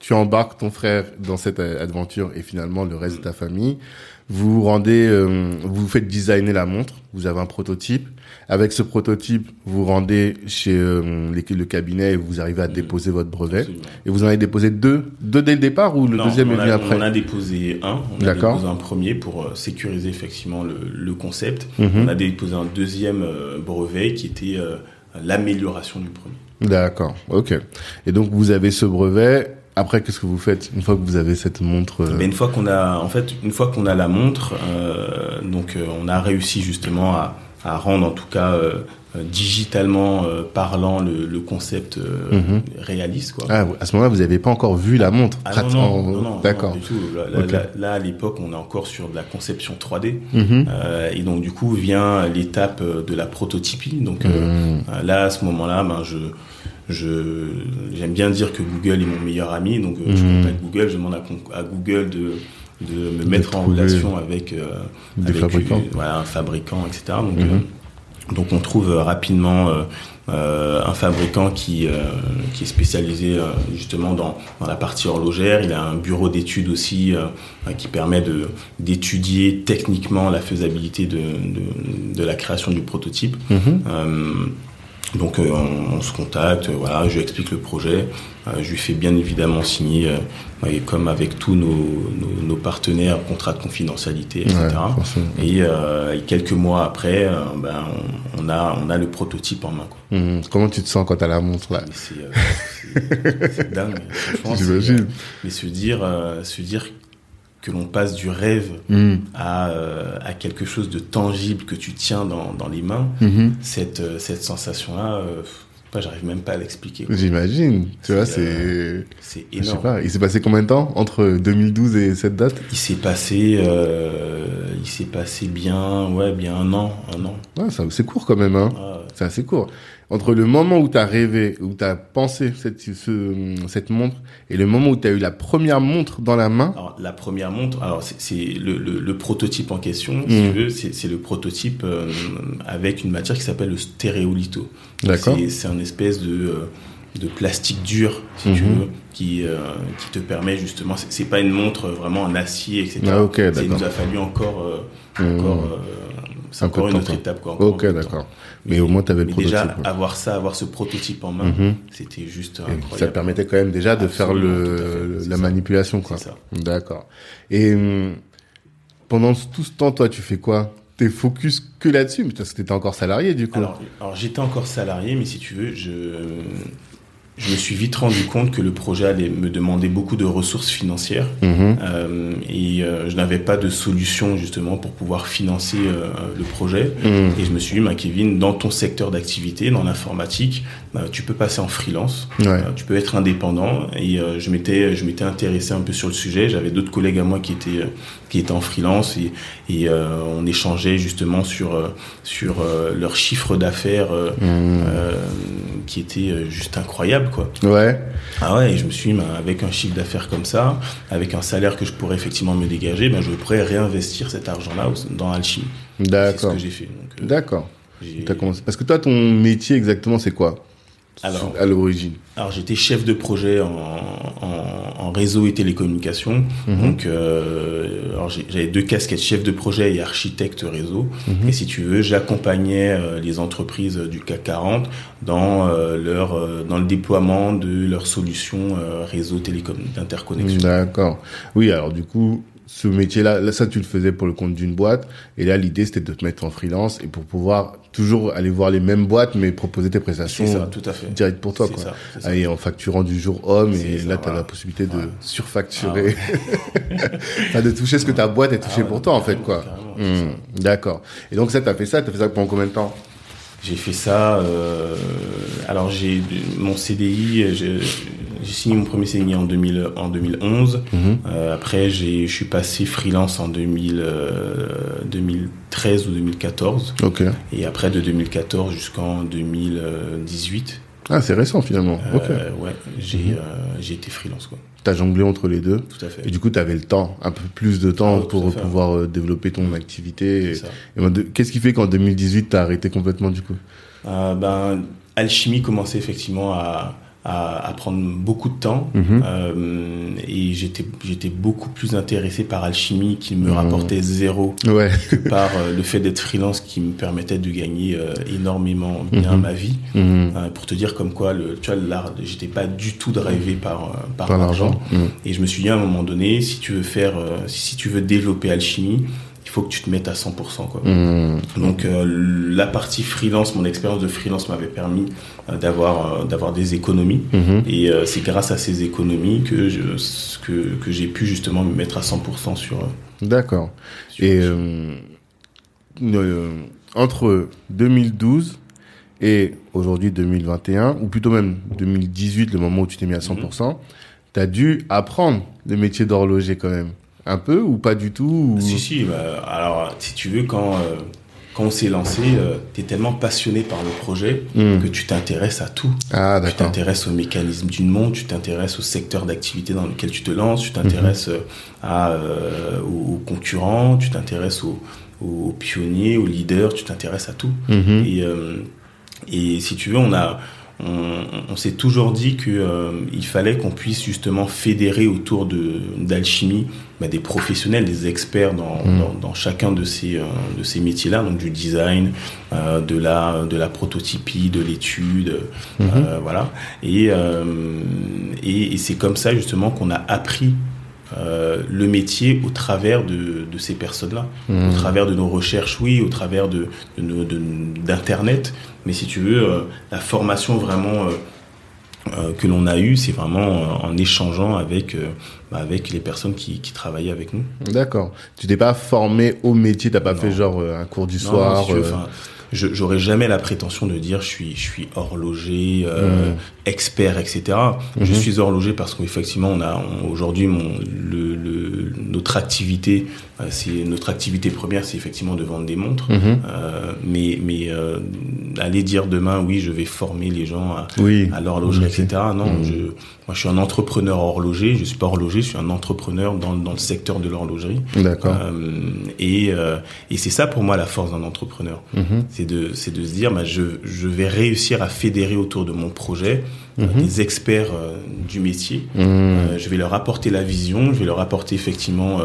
S1: tu embarques ton frère dans cette aventure et finalement le reste de ta famille. Vous vous rendez, euh, vous faites designer la montre. Vous avez un prototype. Avec ce prototype, vous rendez chez euh, les- le cabinet et vous arrivez à déposer votre brevet.
S2: Absolument.
S1: Et vous en avez déposé deux, deux dès le départ ou le
S2: Non,
S1: deuxième est venu après
S2: On a déposé un, on a déposé un premier pour euh, sécuriser effectivement le, le concept.
S1: Mhm.
S2: On a déposé un deuxième euh, brevet qui était euh, l'amélioration du premier.
S1: D'accord, ok. Et donc vous avez ce brevet. Après, qu'est-ce que vous faites une fois que vous avez cette montre euh,
S2: Mais une fois qu'on a, en fait, une fois qu'on a la montre, euh, donc euh, on a réussi justement à, à rendre en tout cas euh, euh, digitalement euh, parlant le, le concept euh,
S1: Mhm.
S2: réaliste quoi.
S1: Ah, à ce moment-là, vous n'avez pas encore vu la montre.
S2: Ah non, non, non, non,
S1: D'accord.
S2: Là, là,
S1: Ok.
S2: là, là, à l'époque, on est encore sur de la conception 3D.
S1: Mhm.
S2: Euh, et donc du coup vient l'étape de la prototypie. Donc
S1: Mhm.
S2: euh, là à ce moment-là, ben je je j'aime bien dire que Google est mon meilleur ami. Donc euh, je
S1: Mhm.
S2: contacte Google, je demande à, Google de de me
S1: De
S2: mettre en relation avec euh,
S1: Des
S2: avec,
S1: fabricants.
S2: euh, voilà un fabricant, etc. Donc
S1: Mhm.
S2: euh, donc on trouve rapidement un fabricant qui qui est spécialisé justement dans dans la partie horlogère. Il a un bureau d'études aussi qui permet de d'étudier techniquement la faisabilité de, de de la création du prototype.
S1: Mhm.
S2: Donc euh, on, se contacte, voilà, je lui explique le projet, je lui fais bien évidemment signer, comme avec tous nos, partenaires, contrat de confidentialité, etc. et, quelques mois après, ben, on, a, on a le prototype en main.
S1: Mmh. Comment tu te sens quand tu as la montre là?
S2: C'est dingue. J'imagine. Mais se dire, se dire que l'on passe du rêve mm. à, euh, à, quelque chose de tangible que tu tiens dans, dans les mains, mm-hmm. cette, euh, cette sensation-là, euh, j'arrive même pas à l'expliquer.
S1: J'imagine, tu vois, c'est... c'est énorme. Je sais pas, il s'est passé combien de temps entre 2012 et cette date?
S2: Il s'est passé, il s'est passé bien, ouais, bien un an, un an.
S1: Ouais, c'est court quand même, hein. C'est assez court entre le moment où tu as rêvé, où tu as pensé cette, cette montre, et le moment où tu as eu la première montre dans la main
S2: alors, La première montre, alors c'est le, le, le, prototype en question, si tu hmm. veux, c'est le prototype euh, avec une matière qui s'appelle le stéréolitho. D'accord. C'est un espèce de, euh, de plastique dur, si tu hmm. veux, qui, euh, qui te permet justement, c'est pas une montre vraiment en acier, etc.
S1: Ah, ok, d'accord.
S2: Il nous a fallu encore, hmm. encore c'est encore une autre étape. Quoi,
S1: ok, d'accord. Mais au moins, tu avais le prototype.
S2: Déjà, avoir ça, avoir ce prototype en main, mhm. c'était juste incroyable.
S1: Ça permettait quand même déjà de faire le, la manipulation, quoi. C'est ça. D'accord. Et hum, pendant tout ce temps, toi, tu fais quoi? T'es focus que là-dessus, parce que t'étais encore salarié, du coup.
S2: Alors, alors j'étais encore salarié, mais si tu veux, je je me suis vite rendu compte que le projet allait me demander beaucoup de ressources financières mhm. euh, et euh, je n'avais pas de solution justement pour pouvoir financer euh, le projet. Mhm. Et je me suis dit, bah, Kevin, dans ton secteur d'activité, dans l'informatique, bah, tu peux passer en freelance, tu peux être indépendant. Et je m'étais je m'étais intéressé un peu sur le sujet. J'avais d'autres collègues à moi qui étaient qui étaient en freelance et, et on échangeait justement sur sur leur chiffre d'affaires mhm. qui était juste incroyable quoi.
S1: Ouais.
S2: Ah ouais, et je me suis dit, ben, avec un chiffre d'affaires comme ça, avec un salaire que je pourrais effectivement me dégager, ben, je pourrais réinvestir cet argent-là dans Alchimie.
S1: D'accord.
S2: C'est ce que j'ai fait.
S1: Euh, D'accord. Parce que toi, ton métier exactement, c'est quoi? Alors, à l'origine
S2: Alors j'étais chef de projet en, en, réseau et télécommunications. Mhm. Donc euh, j'avais deux casquettes, chef de projet et architecte réseau. Mhm. Et si tu veux, j'accompagnais euh, les entreprises du CAC 40 dans euh, leur euh, dans le déploiement de leurs solutions réseau télécom d'interconnexion.
S1: D'accord. Oui, alors du coup, ce métier-là, là, ça, tu le faisais pour le compte d'une boîte. Et là, l'idée, c'était de te mettre en freelance et pour pouvoir toujours aller voir les mêmes boîtes, mais proposer tes prestations
S2: ça, tout à fait.
S1: direct pour toi, quoi. Ça. Et en facturant du jour homme, et là, tu as la possibilité de surfacturer. Ah de toucher ce que ta boîte est touchée ah pour toi, en fait, quoi. Hmm, d'accord. Et donc, ça, tu as fait ça, tu as fait ça pendant combien de temps?
S2: J'ai fait ça, euh, alors j'ai mon CDI, j'ai signé mon premier CDI en, 2000, en 2011. Mhm. Euh, après, je suis passé freelance en 2000, 2013 euh, ou 2014.
S1: Ok.
S2: Et après, de 2014 jusqu'en 2018.
S1: Ah, c'est récent finalement.
S2: Euh. Ouais, j'ai mhm. j'ai été freelance. Quoi.
S1: T'as jonglé entre les deux.
S2: Tout à fait.
S1: Et du coup, tu avais le temps, un peu plus de temps ah, pour pouvoir développer ton activité. Qu'est-ce qui fait qu'en 2018, tu as arrêté complètement du coup?
S2: Ben, Alchimie commençait effectivement à, à, prendre beaucoup de temps mhm. euh, et j'étais j'étais beaucoup plus intéressé par alchimie qui me mhm. rapportait zéro
S1: ouais.
S2: que par euh, le fait d'être freelance qui me permettait de gagner euh, énormément bien mhm. ma vie pour te dire comme quoi le tu vois j'étais pas du tout drivé par par, l'argent et je me suis dit à un moment donné si tu veux faire si tu veux développer alchimie il faut que tu te mettes à 100%. Quoi.
S1: Mmh.
S2: Donc euh, la partie freelance, mon expérience de freelance m'avait permis euh, d'avoir euh, d'avoir des économies. Mmh. Et c'est grâce à ces économies que je, que, que j'ai pu justement me mettre à 100% sur...
S1: D'accord. Et entre 2012 et aujourd'hui 2021, ou plutôt même 2018, le moment où tu t'es mis à 100%, tu as dû apprendre le métier d'horloger quand même un peu ou pas du tout
S2: Si, si. Bah, alors, si tu veux, quand, euh, quand on s'est lancé, euh, tu es tellement passionné par le projet hmm. que tu t'intéresses à tout.
S1: Ah,
S2: tu t'intéresses au mécanisme d'une montre, tu t'intéresses au secteur d'activité dans lequel tu te lances, tu t'intéresses euh, à aux, concurrents, tu t'intéresses aux, aux, pionniers, aux leaders, tu t'intéresses à tout.
S1: Mhm.
S2: Et, et si tu veux, on a on, s'est toujours dit que euh, fallait qu'on puisse justement fédérer autour de d'alchimie bah, des professionnels, des experts dans, mm. dans, chacun de ces de ces métiers-là, donc du design, de la de la prototypie, de l'étude, mm-hmm. voilà. Et et, et c'est comme ça justement qu'on a appris euh, le métier au travers de, de ces personnes-là, mmh. au travers de nos recherches, oui, au travers de, d'internet. Mais si tu veux, euh, la formation vraiment euh, que l'on a eue, c'est vraiment en échangeant avec bah, avec les personnes qui, qui travaillaient avec nous.
S1: D'accord. Tu t'es pas formé au métier, t'as pas fait genre un cours du soir
S2: je j'aurais jamais la prétention de dire je suis je suis horloger euh, mmh. expert etc je mmh. suis horloger parce qu'effectivement on a aujourd'hui mon le, le, notre activité c'est notre activité première c'est effectivement de vendre des montres. Mmh. euh, mais mais euh, aller dire demain oui je vais former les gens à, oui. à l'horlogerie etc non je moi je suis un entrepreneur horloger je suis pas horloger je suis un entrepreneur dans dans le secteur de l'horlogerie.
S1: D'accord.
S2: Euh, et et c'est ça pour moi la force d'un entrepreneur. C'est de, c'est de se dire, bah, je, je vais réussir à fédérer autour de mon projet euh, mhm. des experts euh, du métier. Mhm. Euh, je vais leur apporter la vision, je vais leur apporter effectivement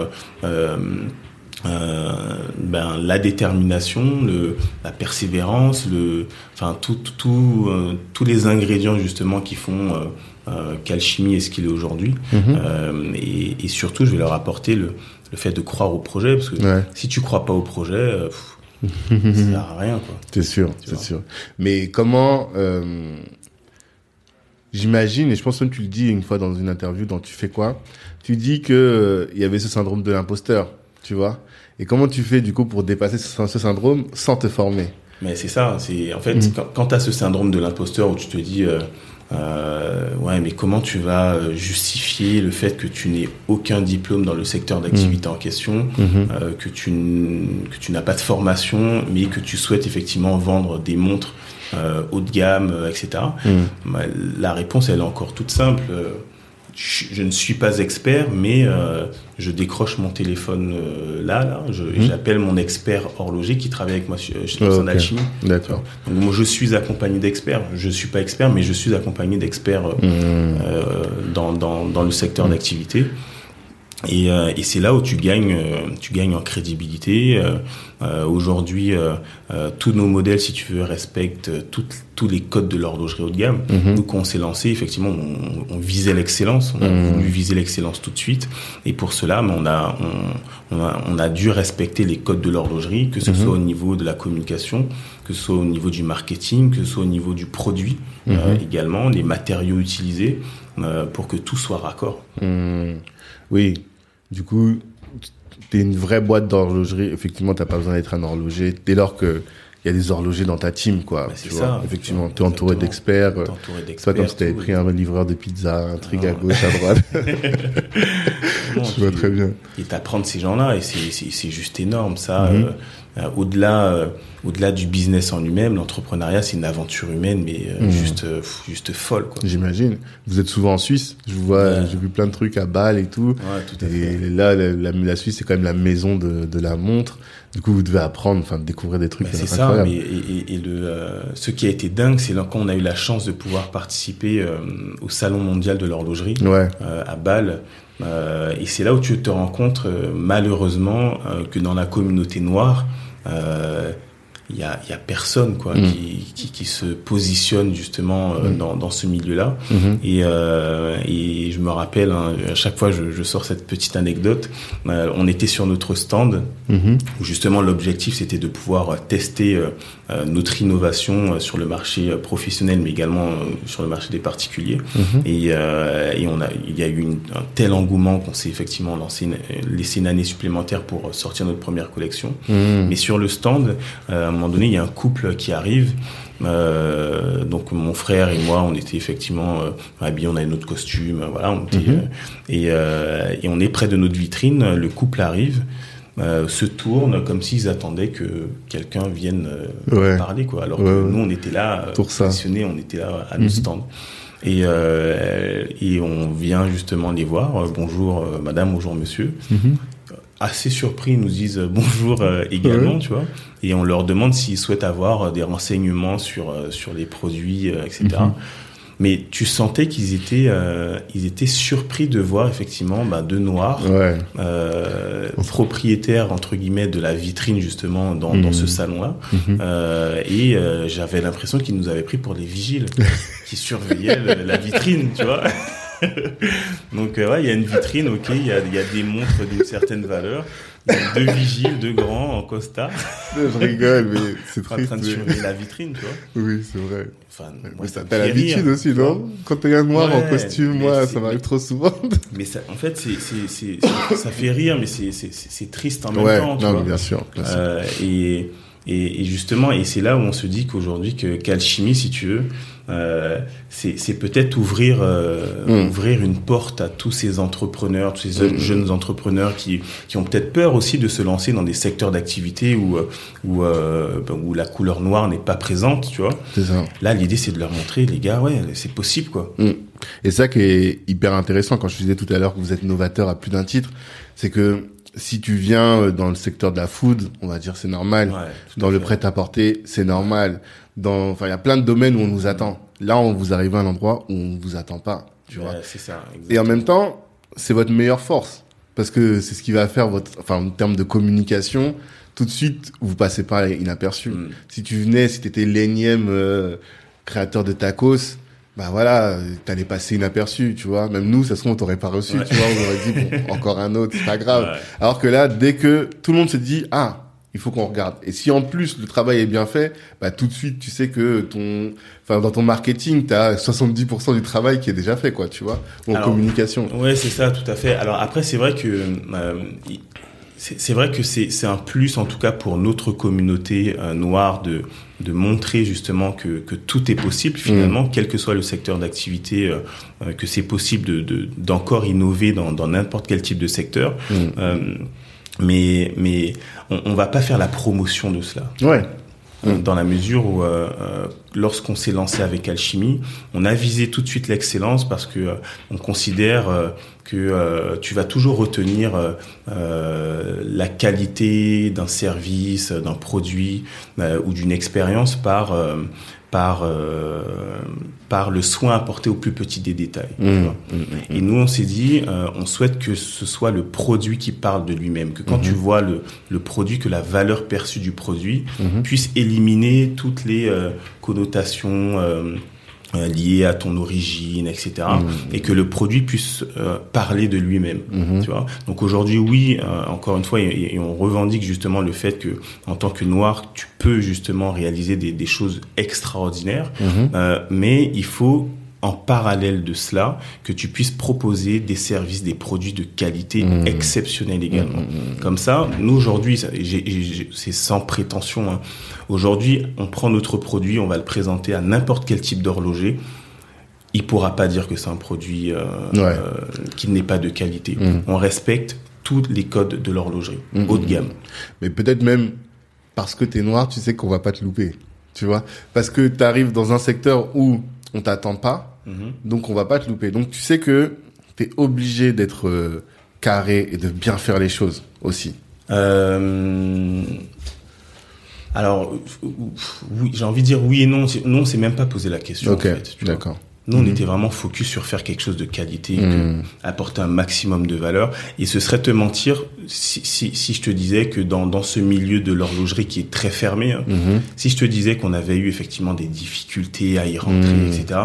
S2: ben, la détermination, le, la persévérance, le, enfin tout, tout, tous les ingrédients justement qui font qu'Alchimie est ce qu'il est aujourd'hui. Mhm. Et, et, surtout, je vais leur apporter le, le fait de croire au projet, parce que si tu crois pas au projet, ça sert à rien, quoi.
S1: C'est sûr, c'est sûr. Mais comment, euh, j'imagine, et je pense que tu le dis une fois dans une interview dont tu fais quoi, tu dis que euh, il y avait ce syndrome de l'imposteur, tu vois. Et comment tu fais, du coup, pour dépasser ce, ce syndrome sans te former?
S2: Mais c'est ça, c'est, en fait, mm. quand, quand tu as ce syndrome de l'imposteur où tu te dis, euh, euh, ouais, mais comment tu vas euh, justifier le fait que tu n'aies aucun diplôme dans le secteur d'activité mmh. en question, mmh. euh, que tu que tu n'as pas de formation, mais que tu souhaites effectivement vendre des montres euh, haut de gamme, euh, etc. Mmh. Bah, la réponse, elle est encore toute simple je ne suis pas expert, mais euh, je décroche mon téléphone euh, là, là. Mhm. J'appelle mon expert horloger qui travaille avec moi chez okay. Alchimie.
S1: D'accord.
S2: Donc moi, je suis accompagné d'experts. Je suis pas expert, mais je suis accompagné d'experts euh, euh dans, dans, dans, le secteur d'activité. Et, euh, et c'est là où tu gagnes, euh, tu gagnes en crédibilité. Euh, euh Aujourd'hui, tous nos modèles, si tu veux, respectent tous les codes de l'horlogerie haut de gamme. Mm Donc, on s'est lancé, effectivement, on, on visait l'excellence. On a mhm. voulu viser l'excellence tout de suite. Et pour cela, on a, on, on, a, on a dû respecter les codes de l'horlogerie, que ce mhm. soit au niveau de la communication, que ce soit au niveau du marketing, que ce soit au niveau du produit mhm. également, les matériaux utilisés, pour que tout soit raccord.
S1: Oui, du coup, tu es une vraie boîte d'horlogerie. Effectivement, t'as pas besoin d'être un horloger. Dès lors que il y a des horlogers dans ta team, quoi.
S2: Bah, c'est ça.
S1: Effectivement, t'es entouré d'experts. C'est pas comme si t'avais pris un livreur de pizza, un truc à gauche, à droite. Je vois très bien.
S2: Et t'apprends ces gens-là, et c'est juste énorme, ça. Mm-hmm. Euh, euh, au-delà euh, au-delà du business en lui-même, l'entrepreneuriat c'est une aventure humaine mais euh, mmh. juste juste folle quoi.
S1: J'imagine. Vous êtes souvent en Suisse. Je vois j'ai vu plein de trucs à Bâle et tout.
S2: Ouais, tout à
S1: et là la, la, Suisse c'est quand même la maison de, de la montre. Du coup vous devez apprendre enfin découvrir des trucs
S2: bah, C'est ça mais, et, et, le ce qui a été dingue c'est quand on a eu la chance de pouvoir participer au salon mondial de l'horlogerie
S1: ouais.
S2: à Bâle euh, et c'est là où tu te rends compte, euh, malheureusement, euh, que dans la communauté noire, il y a, y a personne quoi mm. qui, qui, qui, se positionne justement euh, mm. dans, dans ce milieu-là. Mm-hmm. Et, euh, et je me rappelle, hein, à chaque fois je, je, sors cette petite anecdote, euh, on était sur notre stand mm-hmm. où justement l'objectif c'était de pouvoir tester notre innovation sur le marché professionnel mais également sur le marché des particuliers. Mm-hmm. Et, et on a, il y a eu une, un tel engouement qu'on s'est effectivement lancé une, laissé une année supplémentaire pour sortir notre première collection. Mais sur le stand, moment donné, il y a un couple qui arrive. Euh, donc mon frère et moi, on était effectivement euh, habillés, on avait notre costume, voilà, on était, mhm. euh, et, euh, et, on est près de notre vitrine. Le couple arrive, euh, se tourne comme s'ils attendaient que quelqu'un vienne ouais. parler, quoi. Alors que nous, on était là,
S1: Pour
S2: positionnés, on était là à nos mhm. stands. Et, et on vient justement les voir. bonjour, madame, bonjour, monsieur. Mhm assez surpris, ils nous disent bonjour également, tu vois. Et on leur demande s'ils souhaitent avoir des renseignements sur sur les produits, etc mais tu sentais qu'ils étaient, euh, ils étaient surpris de voir effectivement bah, deux noirs euh, propriétaires entre guillemets de la vitrine justement dans, dans ce mhm. salon-là, mhm. euh, et j'avais l'impression qu'ils nous avaient pris pour les vigiles qui surveillaient la vitrine, tu vois. Donc ouais, il y a une vitrine, ok, il y a, y a des montres d'une certaine valeur, deux vigiles, deux grands en costard.
S1: Je rigole, mais c'est
S2: très En train de surveiller la vitrine, tu vois.
S1: Oui, c'est vrai. Enfin, moi, ça t'as l'habitude aussi, non Quand t'es un noir en costume, moi, ça m'arrive trop souvent.
S2: mais ça, en fait, c'est, c'est, c'est, ça fait rire, mais c'est, c'est, c'est triste en même temps, tu
S1: non,
S2: vois.
S1: bien sûr. Bien sûr. Euh,
S2: et, et, et, justement, et c'est là où on se dit qu'aujourd'hui, que qu'alchimie, si tu veux, euh, c'est peut-être ouvrir euh, hmm. ouvrir une porte à tous ces entrepreneurs, tous ces hmm. jeunes entrepreneurs qui qui ont peut-être peur aussi de se lancer dans des secteurs d'activité où où euh, ben, où la couleur noire n'est pas présente, tu vois.
S1: Ça.
S2: Là, l'idée c'est de leur montrer, les gars, ouais, c'est possible, quoi.
S1: Hmm. Et ça qui est hyper intéressant quand je disais tout à l'heure que vous êtes novateur à plus d'un titre, c'est que si tu viens dans le secteur de la food, on va dire c'est normal. dans le prêt à porter, c'est normal dans, enfin, il y a plein de domaines où on nous attend. Là, on vous arrive à un endroit où on vous attend pas, tu vois.
S2: C'est ça.
S1: Et en même temps, c'est votre meilleure force parce que c'est ce qui va faire votre, enfin, en termes de communication, tout de suite, vous passez pas inaperçu. Mm. Si tu venais, si t'étais l'énième euh, créateur de tacos, bah voilà, t'allais passer inaperçu, tu vois. Même nous, ça se trouve, on t'aurait pas reçu, tu vois. On aurait dit, bon, encore un autre, c'est pas grave. Alors que là, dès que tout le monde se dit, ah, il faut qu'on regarde. Et si en plus le travail est bien fait, bah tout de suite tu sais que ton, enfin dans ton marketing, tu as 70% du travail qui est déjà fait, quoi, tu vois, en communication.
S2: Ouais, c'est ça, tout à fait. Alors après, c'est vrai que euh, c'est vrai que c'est un plus en tout cas pour notre communauté euh, noire de de montrer justement que, que tout est possible finalement, mm. quel que soit le secteur d'activité, euh, euh, que c'est possible de d'encore innover dans n'importe quel type de secteur. Mm mais mais on, on va pas faire la promotion de cela.
S1: Ouais.
S2: Dans la mesure où, euh, euh, lorsqu'on s'est lancé avec Alchimie, on a visé tout de suite l'excellence parce que euh, on considère que tu vas toujours retenir la qualité d'un service, d'un produit ou d'une expérience par par euh, par le soin apporté au plus petit des détails. Mmh, mmh, mmh, et nous, on s'est dit, euh, on souhaite que ce soit le produit qui parle de lui-même, que quand tu vois le, le produit, que la valeur perçue du produit puisse éliminer toutes les euh, connotations euh, euh, lié à ton origine, etc. Mmh. Et que le produit puisse euh, parler de lui-même. Mmh. Tu vois. Donc aujourd'hui, oui, euh, encore une fois, et, on revendique justement le fait que en tant que noir, tu peux justement réaliser des, des choses extraordinaires, mmh. mais il faut en parallèle de cela, que tu puisses proposer des services, des produits de qualité mmh. exceptionnelle également. Mmh, mmh, Comme ça, nous aujourd'hui, c'est sans prétention. Hein. Aujourd'hui, on prend notre produit, on va le présenter à n'importe quel type d'horloger. Il pourra pas dire que c'est un produit euh, euh, qui n'est pas de qualité. On respecte tous les codes de l'horlogerie, haut de gamme.
S1: Mais peut-être même parce que tu es noir, tu sais qu'on va pas te louper. Tu vois? Parce que tu arrives dans un secteur où on t'attend pas. Donc on va pas te louper. Donc tu sais que tu es obligé d'être euh, carré et de bien faire les choses aussi.
S2: Euh... Alors, oui, j'ai envie de dire oui et non. Non, c'est même pas poser la question.
S1: Ok, d'accord.
S2: Nous, on mhm. était vraiment focus sur faire quelque chose de qualité, mhm. apporter un maximum de valeur. Et ce serait te mentir si, si, si je te disais que dans, dans ce milieu de l'horlogerie qui est très fermé, hein, si je te disais qu'on avait eu effectivement des difficultés à y rentrer, etc.,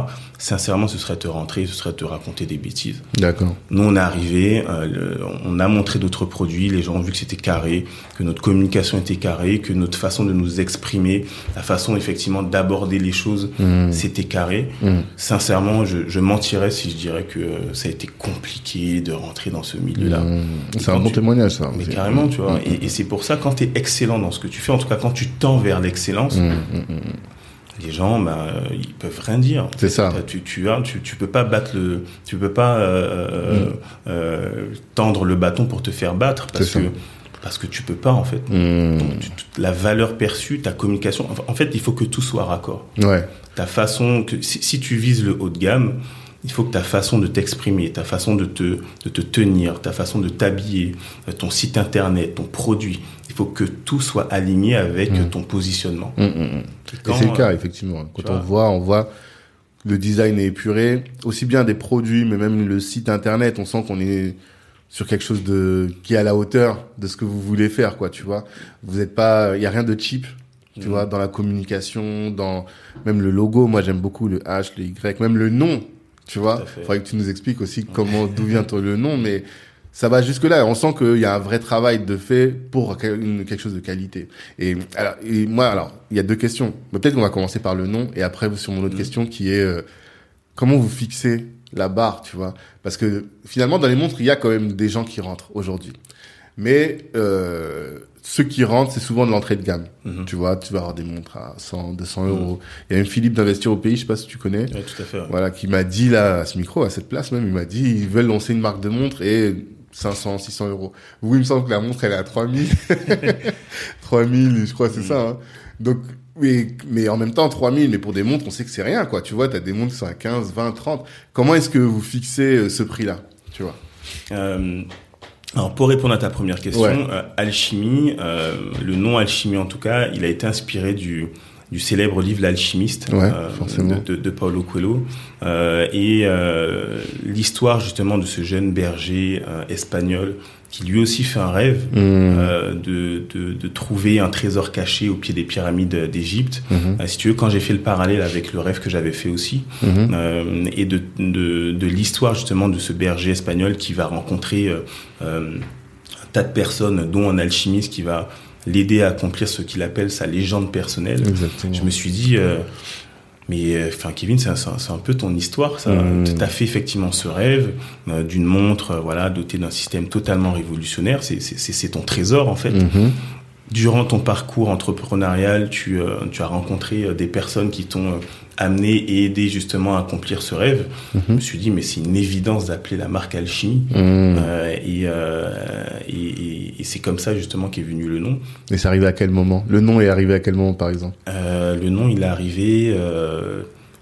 S2: sincèrement, ce serait te rentrer, ce serait te raconter des bêtises.
S1: D'accord.
S2: Nous, on est arrivé, euh, on a montré d'autres produits, les gens ont vu que c'était carré, que notre communication était carrée, que notre façon de nous exprimer, la façon effectivement d'aborder les choses, mmh. c'était carré. Mmh. Sincèrement, je, je, mentirais si je dirais que ça a été compliqué de rentrer dans ce milieu-là. Mmh.
S1: C'est un bon témoignage, ça.
S2: Mais carrément, tu vois. Et, et c'est pour ça, quand tu es excellent dans ce que tu fais, en tout cas quand tu tends vers l'excellence, les gens, bah, ils peuvent rien dire.
S1: C'est ça.
S2: Tu, tu, tu, tu peux pas battre le, tu peux pas euh, mm. euh, tendre le bâton pour te faire battre parce que parce que tu peux pas en fait. Mm. Donc, la valeur perçue, ta communication, en fait, il faut que tout soit raccord.
S1: Ouais.
S2: Ta façon que si, si tu vises le haut de gamme, il faut que ta façon de t'exprimer, ta façon de te, de te tenir, ta façon de t'habiller, euh, ton site internet, ton produit, il faut que tout soit aligné avec
S1: Mm.
S2: ton positionnement.
S1: Mm, mm, mm.
S2: Quand,
S1: c'est le cas,
S2: euh,
S1: effectivement. Quand on voit, on voit le design est épuré, aussi bien des produits, mais même le site internet, on sent qu'on est sur quelque chose de qui est à la hauteur de ce que vous voulez faire, quoi. Tu vois, vous êtes pas, il y a rien de cheap. Tu vois, dans la communication, dans même le logo, moi j'aime beaucoup le H, le Y, même le nom. Tu vois,
S2: fait.
S1: faudrait que tu nous expliques aussi comment d'où vient le nom, mais ça va jusque là. On sent qu'il y a un vrai travail de fait pour quelque chose de qualité. Et alors, et moi, alors, il y a deux questions. Peut-être qu'on va commencer par le nom et après sur mon autre
S2: Mhm.
S1: question qui est euh, comment vous fixez la barre, tu vois? Parce que finalement, dans les montres, il y a quand même des gens qui rentrent aujourd'hui. Mais euh, ceux qui rentrent, c'est souvent de l'entrée de gamme.
S2: Mhm.
S1: Tu vois, tu vas avoir des montres à 100, 200 euros. Il y a même Philippe d'Investir au Pays, je sais pas si tu connais.
S2: Ouais, tout à fait. ouais.
S1: Voilà, qui m'a dit là, à ce micro, à cette place même, il m'a dit, ils veulent lancer une marque de montre et 500, 600 euros. Vous, il me semble que la montre, elle est à 3000. 3000, je crois, c'est ça, hein. Donc, mais, mais en même temps, 3000, mais pour des montres, on sait que c'est rien, quoi. Tu vois, t'as des montres qui sont à 15, 20, 30. Comment est-ce que vous fixez euh, ce prix-là? Tu vois?
S2: Euh, alors pour répondre à ta première question,
S1: Ouais.
S2: euh, alchimie, euh, le nom alchimie en tout cas, il a été inspiré du du célèbre livre L'alchimiste
S1: Ouais, forcément.
S2: de, de, de Paulo Coelho euh, et euh, l'histoire justement de ce jeune berger euh, espagnol qui lui aussi fait un rêve
S1: Mmh.
S2: euh, de, de, de trouver un trésor caché au pied des pyramides d'Égypte.
S1: Mhm.
S2: Euh, si tu veux, quand j'ai fait le parallèle avec le rêve que j'avais fait aussi,
S1: Mhm.
S2: euh, et de, de, l'histoire justement de ce berger espagnol qui va rencontrer un tas de personnes, dont un alchimiste qui va l'aider à accomplir ce qu'il appelle sa légende personnelle.
S1: Exactement.
S2: Je me suis dit, mais euh, enfin Kevin, c'est un, un- peu ton histoire, ça.
S1: Mm.
S2: Tu as fait effectivement ce rêve euh, d'une montre, euh, voilà, dotée d'un système totalement révolutionnaire. C'est- ton trésor en fait.
S1: Mhm.
S2: Durant ton parcours entrepreneurial, tu, euh, tu as rencontré des personnes qui t'ont amené et aidé justement à accomplir ce rêve. Je me suis dit, mais c'est une évidence d'appeler la marque Alchimie.
S1: Mhm.
S2: Euh, et euh, et, et- et c'est comme ça justement qu'est venu le nom.
S1: Et c'est arrivé à quel moment? Le nom est arrivé à quel moment, par exemple?
S2: Euh, le nom, il est arrivé,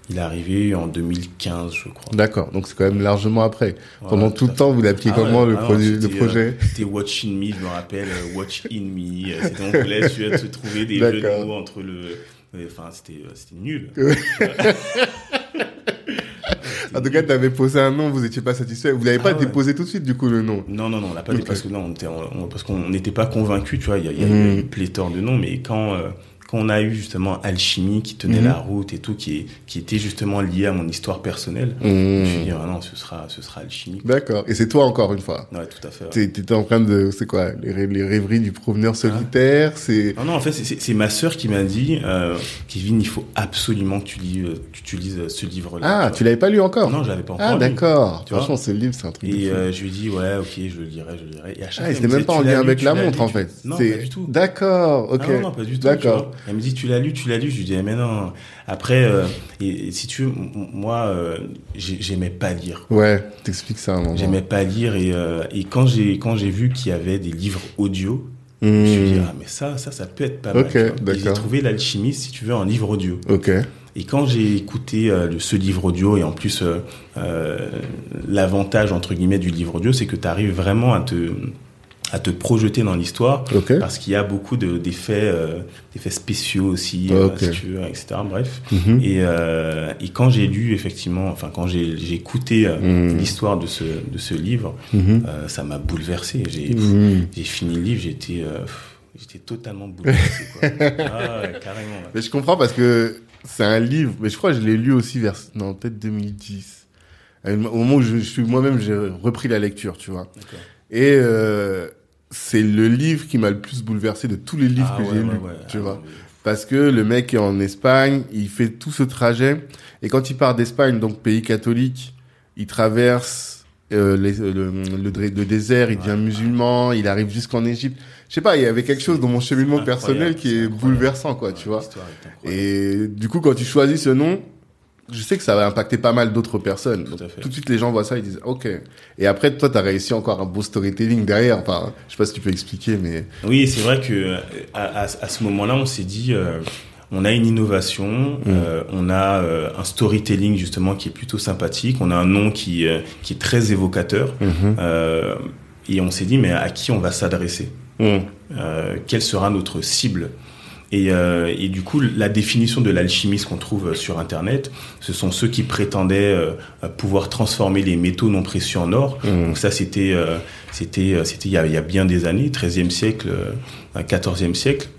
S2: il est arrivé en 2015, je crois.
S1: D'accord. Donc c'est quand même largement après.
S2: Voilà,
S1: Pendant tout le temps, vous l'appeliez
S2: Ah
S1: comment
S2: ouais,
S1: le,
S2: ah non,
S1: projet?
S2: C'était Watch in Me, je me rappelle, Watch in Me. C'était on voulait se trouver des jeux de mots entre le. Enfin, c'était euh, nul.
S1: En tout cas, t'avais posé un nom, vous étiez pas satisfait. Vous l'avez pas
S2: Ah ouais.
S1: déposé tout de suite, du coup, le nom.
S2: Non, non, non, on l'a pas dit parce que non, on était, on- parce qu'on n'était pas convaincus, tu vois. Il y a, il y a eu
S1: Mhm.
S2: une pléthore de noms, mais quand euh, quand on a eu justement Alchimie qui tenait
S1: Mhm.
S2: la route et tout, qui qui était justement lié à mon histoire personnelle, je me suis dit ah non, ce sera ce sera Alchimie.
S1: D'accord. Et c'est toi encore une fois.
S2: Ouais, tout à fait. ouais.
S1: T'étais en train de, c'est quoi, les, rê- les rêveries du promeneur solitaire, c'est.
S2: Non, non, en fait, c'est- ma sœur qui m'a dit, euh, Kevin, il faut absolument que tu, lis, euh, que tu lises euh, ce livre-là.
S1: Ah, tu l'avais pas lu encore
S2: Non, je l'avais pas encore
S1: Ah, d'accord. Franchement, ce livre, c'est un truc.
S2: Et euh, je lui ai dit, ouais, ok, je le lirai, je le lirai. Et à chaque
S1: ah,
S2: fois, me
S1: même pas en lien avec la montre, en fait.
S2: Non, pas du tout.
S1: D'accord, ok.
S2: Non, non, pas du tout.
S1: D'accord.
S2: Elle me dit, tu l'as lu, tu l'as lu. Je lui dis, mais non. Après, euh, et, et si tu veux, moi, euh, j'ai- j'aimais pas lire.
S1: Ouais, t'expliques ça un moment.
S2: J'aimais pas lire et, euh, et quand j'ai quand j'ai vu qu'il y avait des livres audio, je me suis dit
S1: Hmm,
S2: ah mais ça ça ça peut être pas mal.
S1: Ok.
S2: J'ai trouvé l'alchimie si tu veux en livre audio.
S1: Ok.
S2: Et quand j'ai écouté euh, ce livre audio, et en plus, euh, euh, l'avantage, entre guillemets, du livre audio, c'est que tu arrives vraiment à te, à te projeter dans l'histoire,
S1: Ok.
S2: parce qu'il y a beaucoup de- d'effets euh, d'effets spéciaux aussi, euh, si tu veux, etc. Bref.
S1: Mhm.
S2: Et, euh, et quand j'ai lu, effectivement, enfin, quand j'ai j'ai écouté euh,
S1: Mhm.
S2: l'histoire de ce, de ce livre, euh, ça m'a bouleversé. J'ai
S1: Mhm.
S2: j'ai fini le livre, j'étais... euh, J'étais totalement bouleversé, quoi. ah, ouais, carrément. ouais.
S1: Mais je comprends parce que c'est un livre, mais je crois que je l'ai lu aussi vers, non, peut-être 2010. Au moment où je, je suis moi-même, j'ai repris la lecture, tu vois. Et euh, c'est le livre qui m'a le plus bouleversé de tous les livres
S2: Ah,
S1: que
S2: ouais,
S1: j'ai
S2: ouais,
S1: lus,
S2: ouais.
S1: tu
S2: Ah,
S1: vois. Parce que le mec est en Espagne, il fait tout ce trajet, et quand il part d'Espagne, donc pays catholique, il traverse euh, les- le, le, le désert, il devient musulman, il arrive jusqu'en Égypte. Je sais pas, il y avait quelque chose dans mon cheminement personnel qui est
S2: incroyable.
S1: bouleversant, quoi, tu vois.
S2: est.
S1: Et du coup, quand tu choisis ce nom, je sais que ça va impacter pas mal d'autres personnes.
S2: Tout à
S1: Donc,
S2: fait.
S1: tout de suite, les gens voient ça, ils disent OK. Et après, toi, t'as réussi encore un beau storytelling derrière. Enfin, je sais pas si tu peux expliquer, mais
S2: Oui, c'est vrai que euh, à, à- à ce moment-là, on s'est dit, euh, on a une innovation, euh, on a euh, un storytelling justement qui est plutôt sympathique, on a un nom qui qui est très évocateur, euh, et on s'est dit mais à qui on va s'adresser?
S1: Mm.
S2: Quelle sera notre cible? Et, euh, et du coup, la définition de l'alchimiste qu'on trouve sur Internet, ce sont ceux qui prétendaient euh, pouvoir transformer les métaux non précieux en or.
S1: Mm.
S2: Donc ça, c'était euh, c'était c'était il y a, il y a bien des années, 13e siècle, euh, 14e siècle.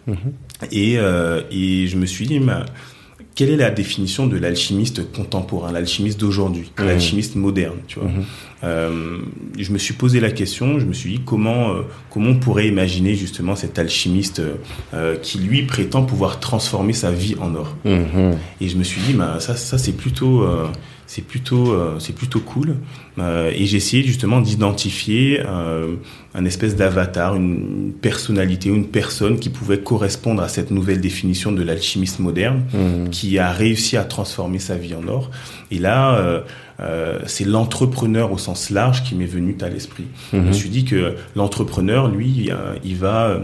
S2: Et, euh, et je me suis dit, quelle est la définition de l'alchimiste contemporain, l'alchimiste d'aujourd'hui,
S1: Mhm.
S2: l'alchimiste moderne, tu vois? Euh, Je me suis posé la question, je me suis dit comment euh, comment on pourrait imaginer justement cet alchimiste euh, qui lui prétend pouvoir transformer sa vie en or.
S1: Mhm.
S2: Et je me suis dit, bah, ça, ça c'est plutôt, c'est plutôt, euh, c'est plutôt cool. Euh, et j'ai essayé justement d'identifier euh, un espèce d'avatar, une personnalité, une personne qui pouvait correspondre à cette nouvelle définition de l'alchimiste moderne,
S1: Mhm.
S2: qui a réussi à transformer sa vie en or. Et là, euh, c'est l'entrepreneur au sens large qui m'est venu à l'esprit. Je me suis dit que l'entrepreneur, lui, il va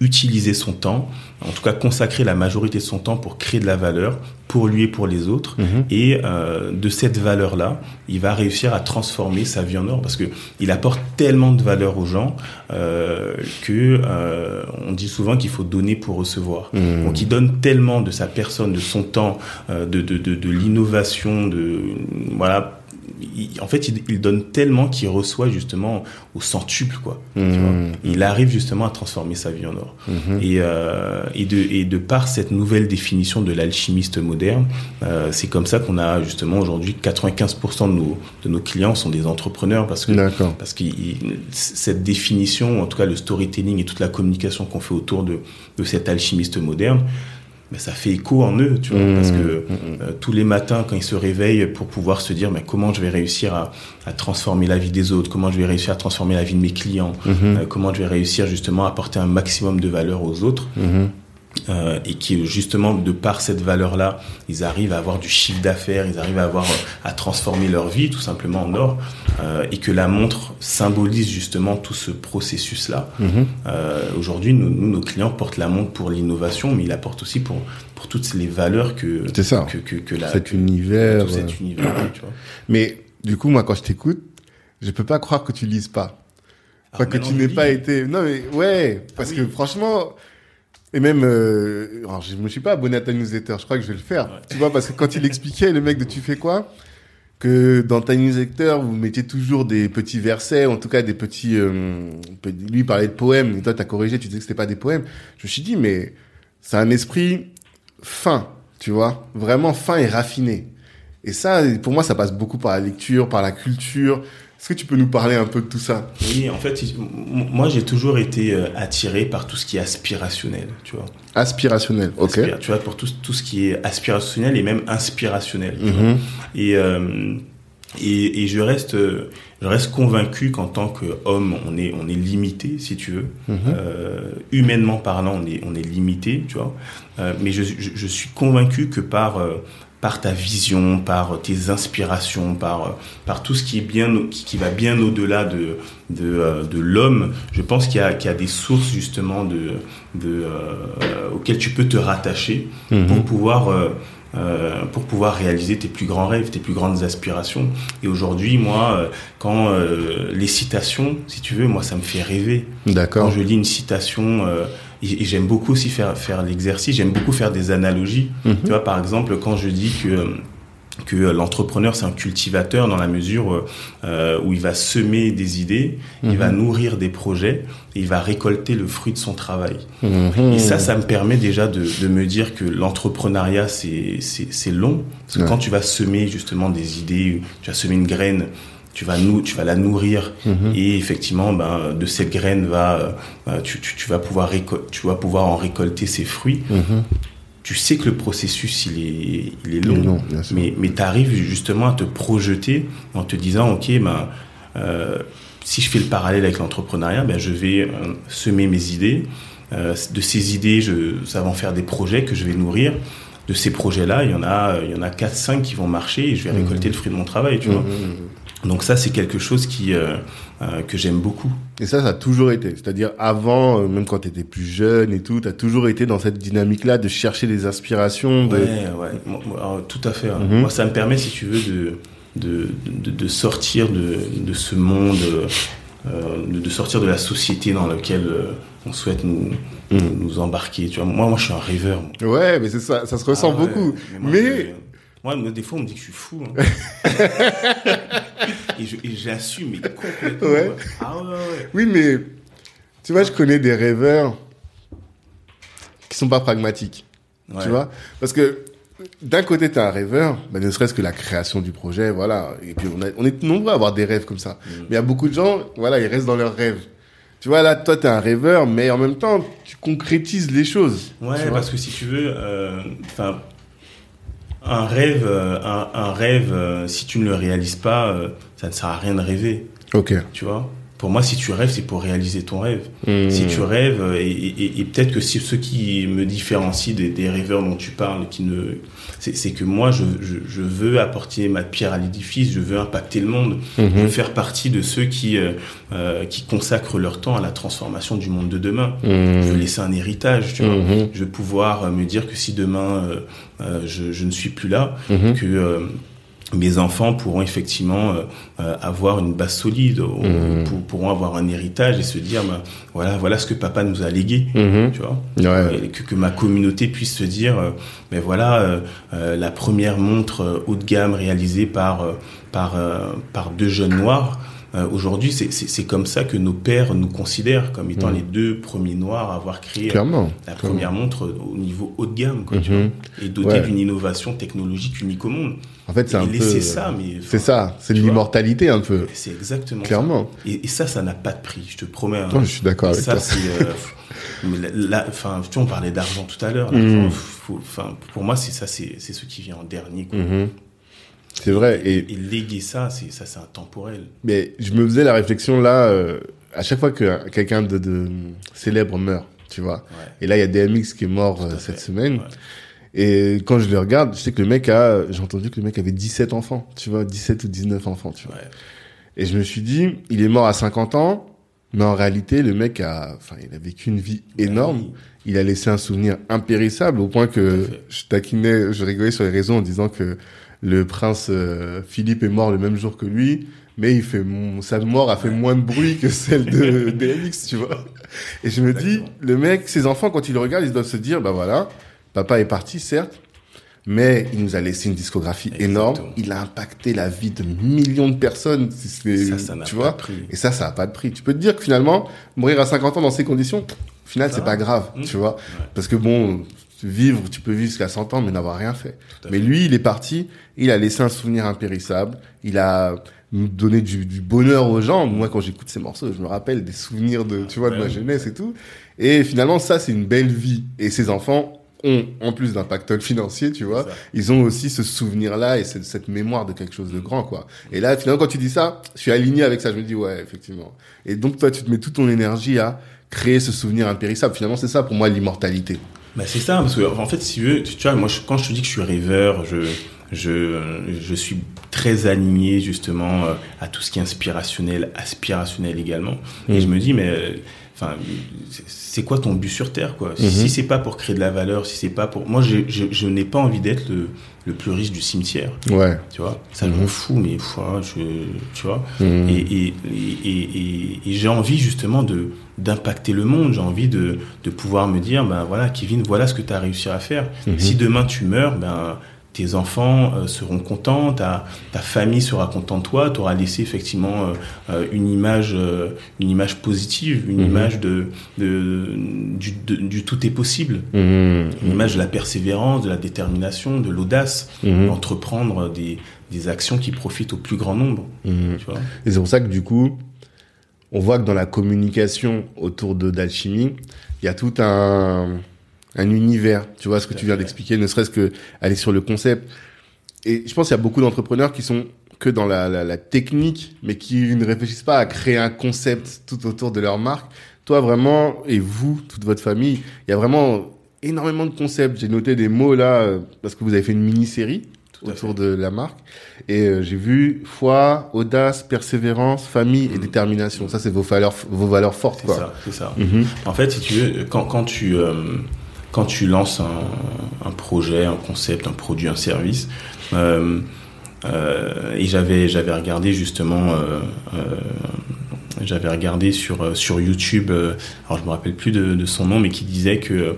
S2: utiliser son temps, en tout cas consacrer la majorité de son temps pour créer de la valeur pour lui et pour les autres.
S1: Mhm.
S2: Et euh, de cette valeur-là, il va réussir à transformer sa vie en or parce que il apporte tellement de valeur aux gens euh, que euh, on dit souvent qu'il faut donner pour recevoir.
S1: Mhm.
S2: Donc il donne tellement de sa personne, de son temps, euh, de, de, de, de l'innovation, de voilà. Il- en fait, il, il donne tellement qu'il reçoit justement au centuple, quoi. tu vois.
S1: Mhm.
S2: Il arrive justement à transformer sa vie en or. Et, euh, et, de, et de par cette nouvelle définition de l'alchimiste moderne, euh, c'est comme ça qu'on a justement aujourd'hui 95% de nos, de nos clients sont des entrepreneurs parce que parce que cette définition, en tout cas le storytelling et toute la communication qu'on fait autour de, de cet alchimiste moderne, ben, ça fait écho en eux, tu vois,
S1: Mmh,
S2: parce que euh, tous les matins quand ils se réveillent pour pouvoir se dire mais comment je vais réussir à, à transformer la vie des autres, comment je vais réussir à transformer la vie de mes clients, euh, comment je vais réussir justement à apporter un maximum de valeur aux autres. Euh, et qui justement de par cette valeur là ils arrivent à avoir du chiffre d'affaires ils arrivent à avoir euh, à transformer leur vie tout simplement en or euh, et que la montre symbolise justement tout ce processus là
S1: Mhm.
S2: aujourd'hui nous, nous, nos clients portent la montre pour l'innovation mais ils la portent aussi pour pour toutes les valeurs que
S1: C'est ça.
S2: que, que, que la,
S1: Cet
S2: que-
S1: univers.
S2: tout
S1: euh.
S2: cet univers tu vois
S1: Mais du coup, moi, quand je t'écoute, je peux pas croire que tu lises pas. Enfin,
S2: Ah,
S1: que tu n'aies pas été. Non, mais ouais, parce
S2: Ah
S1: que
S2: oui.
S1: franchement. Et même, euh, alors je me suis pas abonné à ta newsletter, je crois que je vais le faire.
S2: Ouais.
S1: Tu vois, parce que quand il expliquait, le mec de Tu fais quoi? Que dans ta newsletter, vous mettiez toujours des petits versets, en tout cas des petits... euh, lui parlait de poèmes, et toi t'as corrigé, tu disais que c'était pas des poèmes. Je me suis dit, mais c'est un esprit fin, tu vois, vraiment fin et raffiné. Et ça, pour moi, ça passe beaucoup par la lecture, par la culture. Est-ce que tu peux nous parler un peu de tout ça?
S2: Oui en fait moi j'ai toujours été euh, attiré par tout ce qui est aspirationnel tu vois
S1: Aspirationnel, ok.
S2: Tu vois pour tout, tout ce qui est aspirationnel et même inspirationnel.
S1: Mhm.
S2: Et, euh, et, et je reste, euh, je reste convaincu qu'en tant qu'homme, on est, on est limité, si tu veux.
S1: Mhm.
S2: Euh, humainement parlant, on est, on est limité, tu vois. Euh, mais je, je, je suis convaincu que par, par ta vision, par tes inspirations, par, euh, par tout ce qui est bien, qui, qui va bien au-delà de, de, euh, de l'homme, je pense qu'il y a, qu'il y a des sources justement de, de, euh, auxquelles tu peux te rattacher
S1: Mhm.
S2: pour pouvoir euh, euh, pour pouvoir réaliser tes plus grands rêves, tes plus grandes aspirations. Et aujourd'hui, moi, euh, quand euh, les citations, si tu veux, moi, ça me fait rêver. Quand
S1: D'accord.
S2: je lis une citation, euh, et, et j'aime beaucoup aussi faire faire l'exercice, j'aime beaucoup faire des analogies.
S1: Mhm.
S2: Tu vois, par exemple, quand je dis que que l'entrepreneur c'est un cultivateur dans la mesure euh, où il va semer des idées, il va nourrir des projets et il va récolter le fruit de son travail.
S1: Mhm.
S2: Et ça, ça me permet déjà de, de me dire que l'entrepreneuriat, c'est, long. Parce que
S1: Ouais.
S2: quand tu vas semer justement des idées, tu vas semer une graine, tu vas, nou, tu vas la nourrir.
S1: Mhm.
S2: Et effectivement, ben, de cette graine, va, euh, tu, tu, tu vas pouvoir tu vas pouvoir en récolter ses fruits.
S1: Mhm.
S2: Tu sais que le processus, il est, il est
S1: Il est
S2: long. Mais, mais tu arrives justement à te projeter en te disant, OK, ben, euh, si je fais le parallèle avec l'entrepreneuriat, ben, je vais euh, semer mes idées. Euh, de ces idées, je, ça va en faire des projets que je vais nourrir. De ces projets-là, il y en a, il y en a 4, 5 qui vont marcher et je vais récolter le fruit de mon travail, tu vois.
S1: Mhm.
S2: Donc ça, c'est quelque chose qui euh, euh, que j'aime beaucoup.
S1: Et ça, ça a toujours été. C'est-à-dire avant, euh, même quand tu étais plus jeune et tout, tu as toujours été dans cette dynamique-là de chercher des inspirations. De...
S2: Ouais, ouais, Moi, alors, tout à fait. hein. Moi, ça me permet, si tu veux, de de, de, de sortir de, de ce monde, euh, de, de sortir de la société dans laquelle euh, on souhaite nous, nous embarquer. Tu vois, moi, moi, je suis un rêveur.
S1: Ouais, mais c'est ça, ça se ressent
S2: Ah ouais,
S1: beaucoup.
S2: moi,
S1: Mais,
S2: moi, des fois, on me dit que je suis fou. hein. et je- et j'assume, mais complètement.
S1: Ouais.
S2: Ah ouais, ouais, ouais.
S1: oui, mais tu vois, je connais des rêveurs qui sont pas pragmatiques. Tu vois Parce que d'un côté, tu es un rêveur, bah, ne serait-ce que la création du projet, voilà. Et puis, on, a- on est nombreux à avoir des rêves comme ça.
S2: Mm.
S1: Mais il y a beaucoup de gens, voilà, ils restent dans leurs rêves. Tu vois, là, toi, tu es un rêveur, mais en même temps, tu concrétises les choses.
S2: Ouais, parce que si tu veux, euh, enfin, un rêve, euh, un, un rêve, euh, si tu ne le réalises pas, euh, ça ne sert à rien de rêver,
S1: Ok.
S2: tu vois? Pour moi, si tu rêves, c'est pour réaliser ton rêve.
S1: Mmh.
S2: Si tu rêves, et, et- et peut-être que ce qui me différencie des, des rêveurs dont tu parles, qui ne, c'est c'est que moi, je, je, je veux apporter ma pierre à l'édifice, je veux impacter le monde, je
S1: Mhm.
S2: veux faire partie de ceux qui, euh, qui consacrent leur temps à la transformation du monde de demain. Je veux
S1: Mmh.
S2: laisser un héritage, tu vois. Je veux pouvoir me dire que si demain je, je ne suis plus là,
S1: Mhm.
S2: que euh, mes enfants pourront effectivement euh, euh, avoir une base solide,
S1: Mhm.
S2: pour- pourront avoir un héritage et se dire, bah, voilà, voilà ce que papa nous a légué,
S1: Mhm.
S2: tu vois.
S1: Ouais.
S2: Et que, que ma communauté puisse se dire, euh, mais voilà, euh, euh, la première montre euh, haut de gamme réalisée par euh, par euh, par deux jeunes noirs. Euh, Aujourd'hui, c'est- comme ça que nos pères nous considèrent comme étant
S1: Mhm.
S2: les deux premiers noirs à avoir créé
S1: Clairement.
S2: la
S1: Clairement.
S2: première montre au niveau haut de gamme, quoi, tu
S1: Mhm.
S2: vois, et dotée
S1: Ouais.
S2: d'une innovation technologique unique au monde.
S1: En fait, c'est un
S2: laisser
S1: peu.
S2: ça, mais
S1: C'est ça, c'est l'immortalité un peu.
S2: C'est exactement
S1: Clairement.
S2: ça. Et, et ça, ça n'a pas de prix, je te promets. hein.
S1: Non, je suis d'accord avec
S2: ça,
S1: toi.
S2: euh, Enfin, tu vois, on parlait d'argent tout à l'heure. Enfin, pour moi, c'est ça, c'est c'est ce qui vient en dernier. Quoi.
S1: C'est vrai. Et,
S2: Et léguer ça, c'est ça, c'est intemporel.
S1: mais je me faisais la réflexion là, euh, à chaque fois que quelqu'un de, de célèbre meurt, tu vois.
S2: Ouais.
S1: Et là, il y a DMX qui est mort euh, cette semaine.
S2: Ouais.
S1: Et quand je le regarde, je sais que le mec a, j'ai entendu que le mec avait 17 enfants, tu vois, 17 ou 19 enfants, tu vois.
S2: Ouais.
S1: Et je me suis dit, il est mort à 50 ans, mais en réalité, le mec a, enfin, il a vécu une vie énorme.
S2: Oui.
S1: Il a laissé un souvenir impérissable au point que je taquinais, je rigolais sur les réseaux en disant que le prince euh, Philippe est mort le même jour que lui, mais il fait sa mort a fait moins de bruit que celle de DMX, tu vois. Et je me dis, le mec, ses enfants, quand ils le regardent, ils doivent se dire, bah voilà, papa est parti, certes, mais il nous a laissé une discographie
S2: Exactement.
S1: énorme. Il a impacté la vie de millions de personnes. C'est-
S2: Ça, ça n'a
S1: tu vois. Et ça, ça a pas de prix. Tu peux te dire que finalement, mourir à 50 ans dans ces conditions, au final, c'est pas grave,
S2: Mmh.
S1: tu vois. Parce que bon, vivre, tu peux vivre jusqu'à 100 ans, mais n'avoir rien fait. Mais lui, il est parti, il a laissé un souvenir impérissable, il a donné du, du bonheur aux gens. Moi, quand j'écoute ces morceaux, je me rappelle des souvenirs de, tu vois, de ma jeunesse et tout. Et finalement, ça, c'est une belle vie. Et ses enfants ont, en plus d'un pactole financier, tu vois, ils ont aussi ce souvenir-là et cette, cette mémoire de quelque chose de grand, quoi. Et là, finalement, quand tu dis ça, je suis aligné avec ça. Je me dis, ouais, effectivement. Et donc, toi, tu te mets toute ton énergie à créer ce souvenir impérissable. Finalement, c'est ça, pour moi, l'immortalité.
S2: Bah c'est ça, parce que en fait, si tu veux, tu vois, moi, je- quand je te dis que je suis rêveur, je, je, je suis très aligné justement euh, à tout ce qui est inspirationnel, aspirationnel également. Et
S1: Mhm.
S2: je me dis, mais euh, enfin, c'est- quoi ton but sur terre, quoi?
S1: Mhm.
S2: Si c'est pas pour créer de la valeur, si c'est pas pour, moi, je, je, je n'ai pas envie d'être le, le plus riche du cimetière,
S1: Ouais.
S2: tu vois? Ça
S1: Mhm.
S2: me fout, mais pff, hein, je, tu vois?
S1: Mhm.
S2: Et, et, et, et j'ai envie justement de d'impacter le monde. J'ai envie de, de pouvoir me dire, ben voilà, Kevin, voilà ce que tu as réussi à faire.
S1: Mhm.
S2: Si demain tu meurs, ben tes enfants euh, seront contents, ta, ta famille sera contente de toi, tu auras laissé effectivement euh, euh, une image euh, une image positive, une
S1: Mhm.
S2: image de, de, du, de- du tout est possible,
S1: Mhm.
S2: une image de la persévérance, de la détermination, de l'audace, d'entreprendre des, des actions qui profitent au plus grand nombre. Tu vois?
S1: Et c'est pour ça que du coup, on voit que dans la communication autour de d'alchimie, il y a tout un, un univers. Tu vois ce que tu viens d'expliquer, ne serait-ce que aller sur le concept. Et je pense qu'il y a beaucoup d'entrepreneurs qui sont que dans la technique, mais qui ne réfléchissent pas à créer un concept tout autour de leur marque. Toi, vraiment, et vous, toute votre famille, il y a vraiment énormément de concepts. J'ai noté des mots là, euh, parce que vous avez fait une mini-série autour de la marque. Et euh, j'ai vu foi, audace, persévérance, famille et
S2: Mm.
S1: détermination. Ça, c'est vos valeurs, vos valeurs fortes,
S2: C'est ça, c'est ça.
S1: Mhm.
S2: En fait, si tu veux, quand, quand tu euh, quand tu lances un, un projet, un concept, un produit, un service, euh, et j'avais j'avais regardé justement, j'avais regardé sur sur YouTube, alors je me rappelle plus de, de son nom, mais qui disait que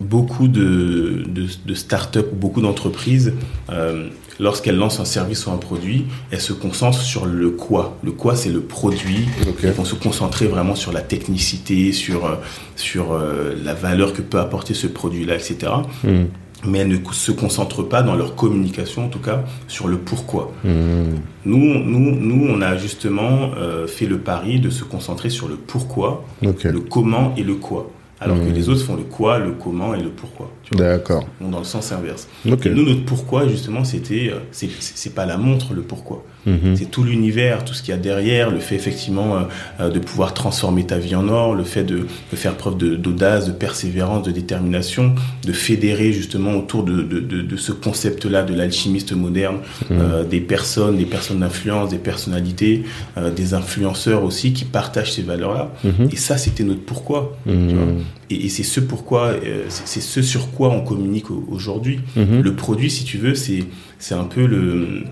S2: beaucoup de, de, de startups ou beaucoup d'entreprises, euh, lorsqu'elles lancent un service ou un produit, elles se concentrent sur le quoi. Le quoi, c'est le produit. Elles vont se concentrer vraiment sur la technicité, sur, euh, sur euh, la valeur que peut apporter ce produit-là, etc.
S1: Mhm.
S2: Mais elles ne se concentrent pas dans leur communication, en tout cas, sur le pourquoi.
S1: Mhm.
S2: Nous, nous, nous on a justement euh, fait le pari de se concentrer sur le pourquoi, le comment et le quoi. Alors que les autres font le quoi, le comment et le pourquoi.
S1: D'accord.
S2: Dans le sens inverse.
S1: Ok.
S2: Et nous, notre pourquoi, justement, c'était, euh, c'est pas la montre, le pourquoi.
S1: Mhm.
S2: C'est tout l'univers, tout ce qu'il y a derrière, le fait effectivement euh, euh, de pouvoir transformer ta vie en or, le fait de, de faire preuve d'audace, de, persévérance, de détermination, de fédérer justement autour de, de, de, de ce concept-là de l'alchimiste moderne, euh, des personnes, des personnes d'influence, des personnalités, euh, des influenceurs aussi qui partagent ces valeurs-là.
S1: Mhm.
S2: Et ça, c'était notre pourquoi.
S1: Mhm.
S2: tu vois. Et, et c'est ce pourquoi, c'est ce sur quoi on communique au- aujourd'hui.
S1: Mhm.
S2: Le produit, si tu veux, c'est c'est un peu le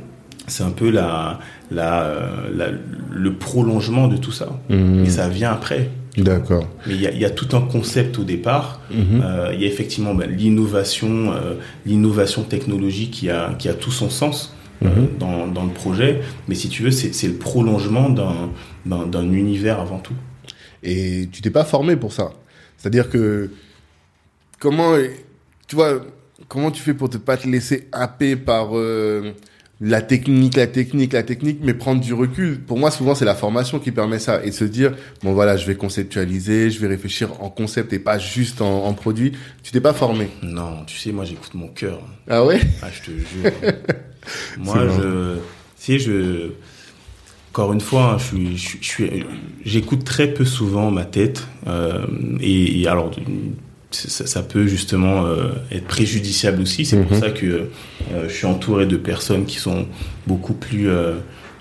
S2: c'est un peu la, la, euh, la- le prolongement de tout ça.
S1: Mhm.
S2: Et ça vient après.
S1: D'accord.
S2: Mais il y a, il y a tout un concept au départ.
S1: Mhm.
S2: Euh, il y a effectivement ben, l'innovation, euh, l'innovation technologique qui a, qui a tout son sens euh,
S1: Mhm.
S2: dans, dans le projet. Mais si tu veux, c'est le prolongement d'un d'un d'un univers avant tout.
S1: Et tu t'es pas formé pour ça. C'est-à-dire que comment tu vois comment tu fais pour te pas te laisser happer par la technique, la technique, la technique, mais prendre du recul. Pour moi, souvent, c'est la formation qui permet ça et de se dire bon voilà, je vais conceptualiser, je vais réfléchir en concept et pas juste en, en produit. Tu t'es pas formé.
S2: Non, tu sais, moi j'écoute mon cœur.
S1: Ah ouais?
S2: Ah, je te jure. Moi, je, tu sais, je, encore une fois, hein, je suis, je, suis- je suis, j'écoute très peu souvent ma tête, euh, et, et alors, ça, ça peut justement euh, être préjudiciable aussi. C'est pour
S1: Mhm.
S2: ça que euh, je suis entouré de personnes qui sont beaucoup plus euh,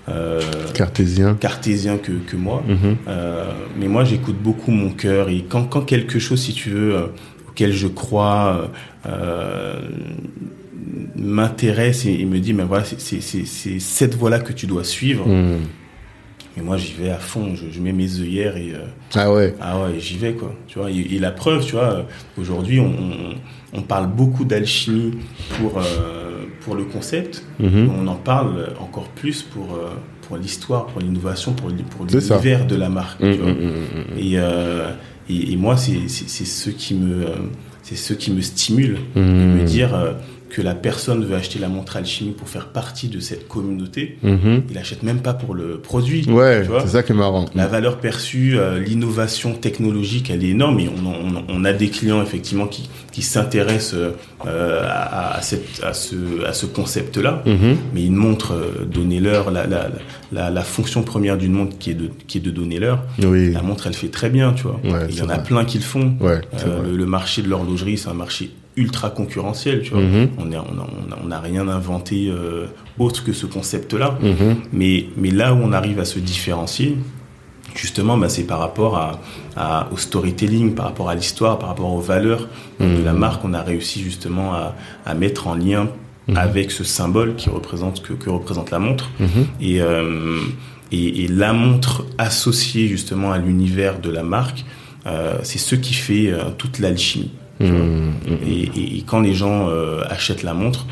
S2: euh,
S1: Cartésien.
S2: cartésiens que, que moi.
S1: Mhm.
S2: Mais moi, j'écoute beaucoup mon cœur et quand, quand quelque chose, si tu veux, auquel je crois, m'intéresse et, et me dit, mais voilà, c'est cette voie-là que tu dois suivre.
S1: Mhm.
S2: Et moi, j'y vais à fond. Je, je mets mes œillères et euh,
S1: Ah ouais.
S2: ah ouais, j'y vais quoi. Tu vois. Et, et la preuve, tu vois, euh, aujourd'hui, on, on, on parle beaucoup d'alchimie pour euh, pour le concept.
S1: Mhm.
S2: On en parle encore plus pour euh, pour l'histoire, pour l'innovation, pour, pour l'univers de la marque.
S1: Mhm,
S2: tu vois.
S1: mhm, mhm,
S2: Et, euh, et, et moi, c'est ce qui me, c'est ce qui me stimule, de me dire euh, que la personne veut acheter la montre alchimie pour faire partie de cette communauté.
S1: Mhm.
S2: Il achète même pas pour le produit.
S1: Ouais, c'est ça qui est marrant.
S2: La valeur perçue, euh, l'innovation technologique, elle est énorme et on, on, on a des clients effectivement qui, qui s'intéressent euh, à, à, cette, à ce, à ce concept-là.
S1: Mhm.
S2: Mais une montre, euh, donner l'heure, la, la, la, la fonction première d'une montre qui est de, qui est de donner l'heure,
S1: Oui.
S2: la montre, elle fait très bien, tu vois.
S1: Ouais,
S2: il y en a
S1: vrai.
S2: plein qui le font.
S1: Ouais,
S2: Euh, le, le marché de l'horlogerie, c'est un marché ultra concurrentiel, tu vois.
S1: Mhm.
S2: On n'a on a, on a, on a rien inventé euh, autre que ce concept-là.
S1: Mhm.
S2: Mais, mais là où on arrive à se différencier, justement, bah, c'est par rapport à, à- au storytelling, par rapport à l'histoire, par rapport aux valeurs de la marque. On a réussi justement à, à mettre en lien avec ce symbole qui représente que, que représente la montre.
S1: Mhm.
S2: Et, euh, et, et la montre associée justement à l'univers de la marque, euh, c'est ce qui fait toute l'alchimie. Tu vois.
S1: Mhm.
S2: Et, quand les gens euh, achètent la montre,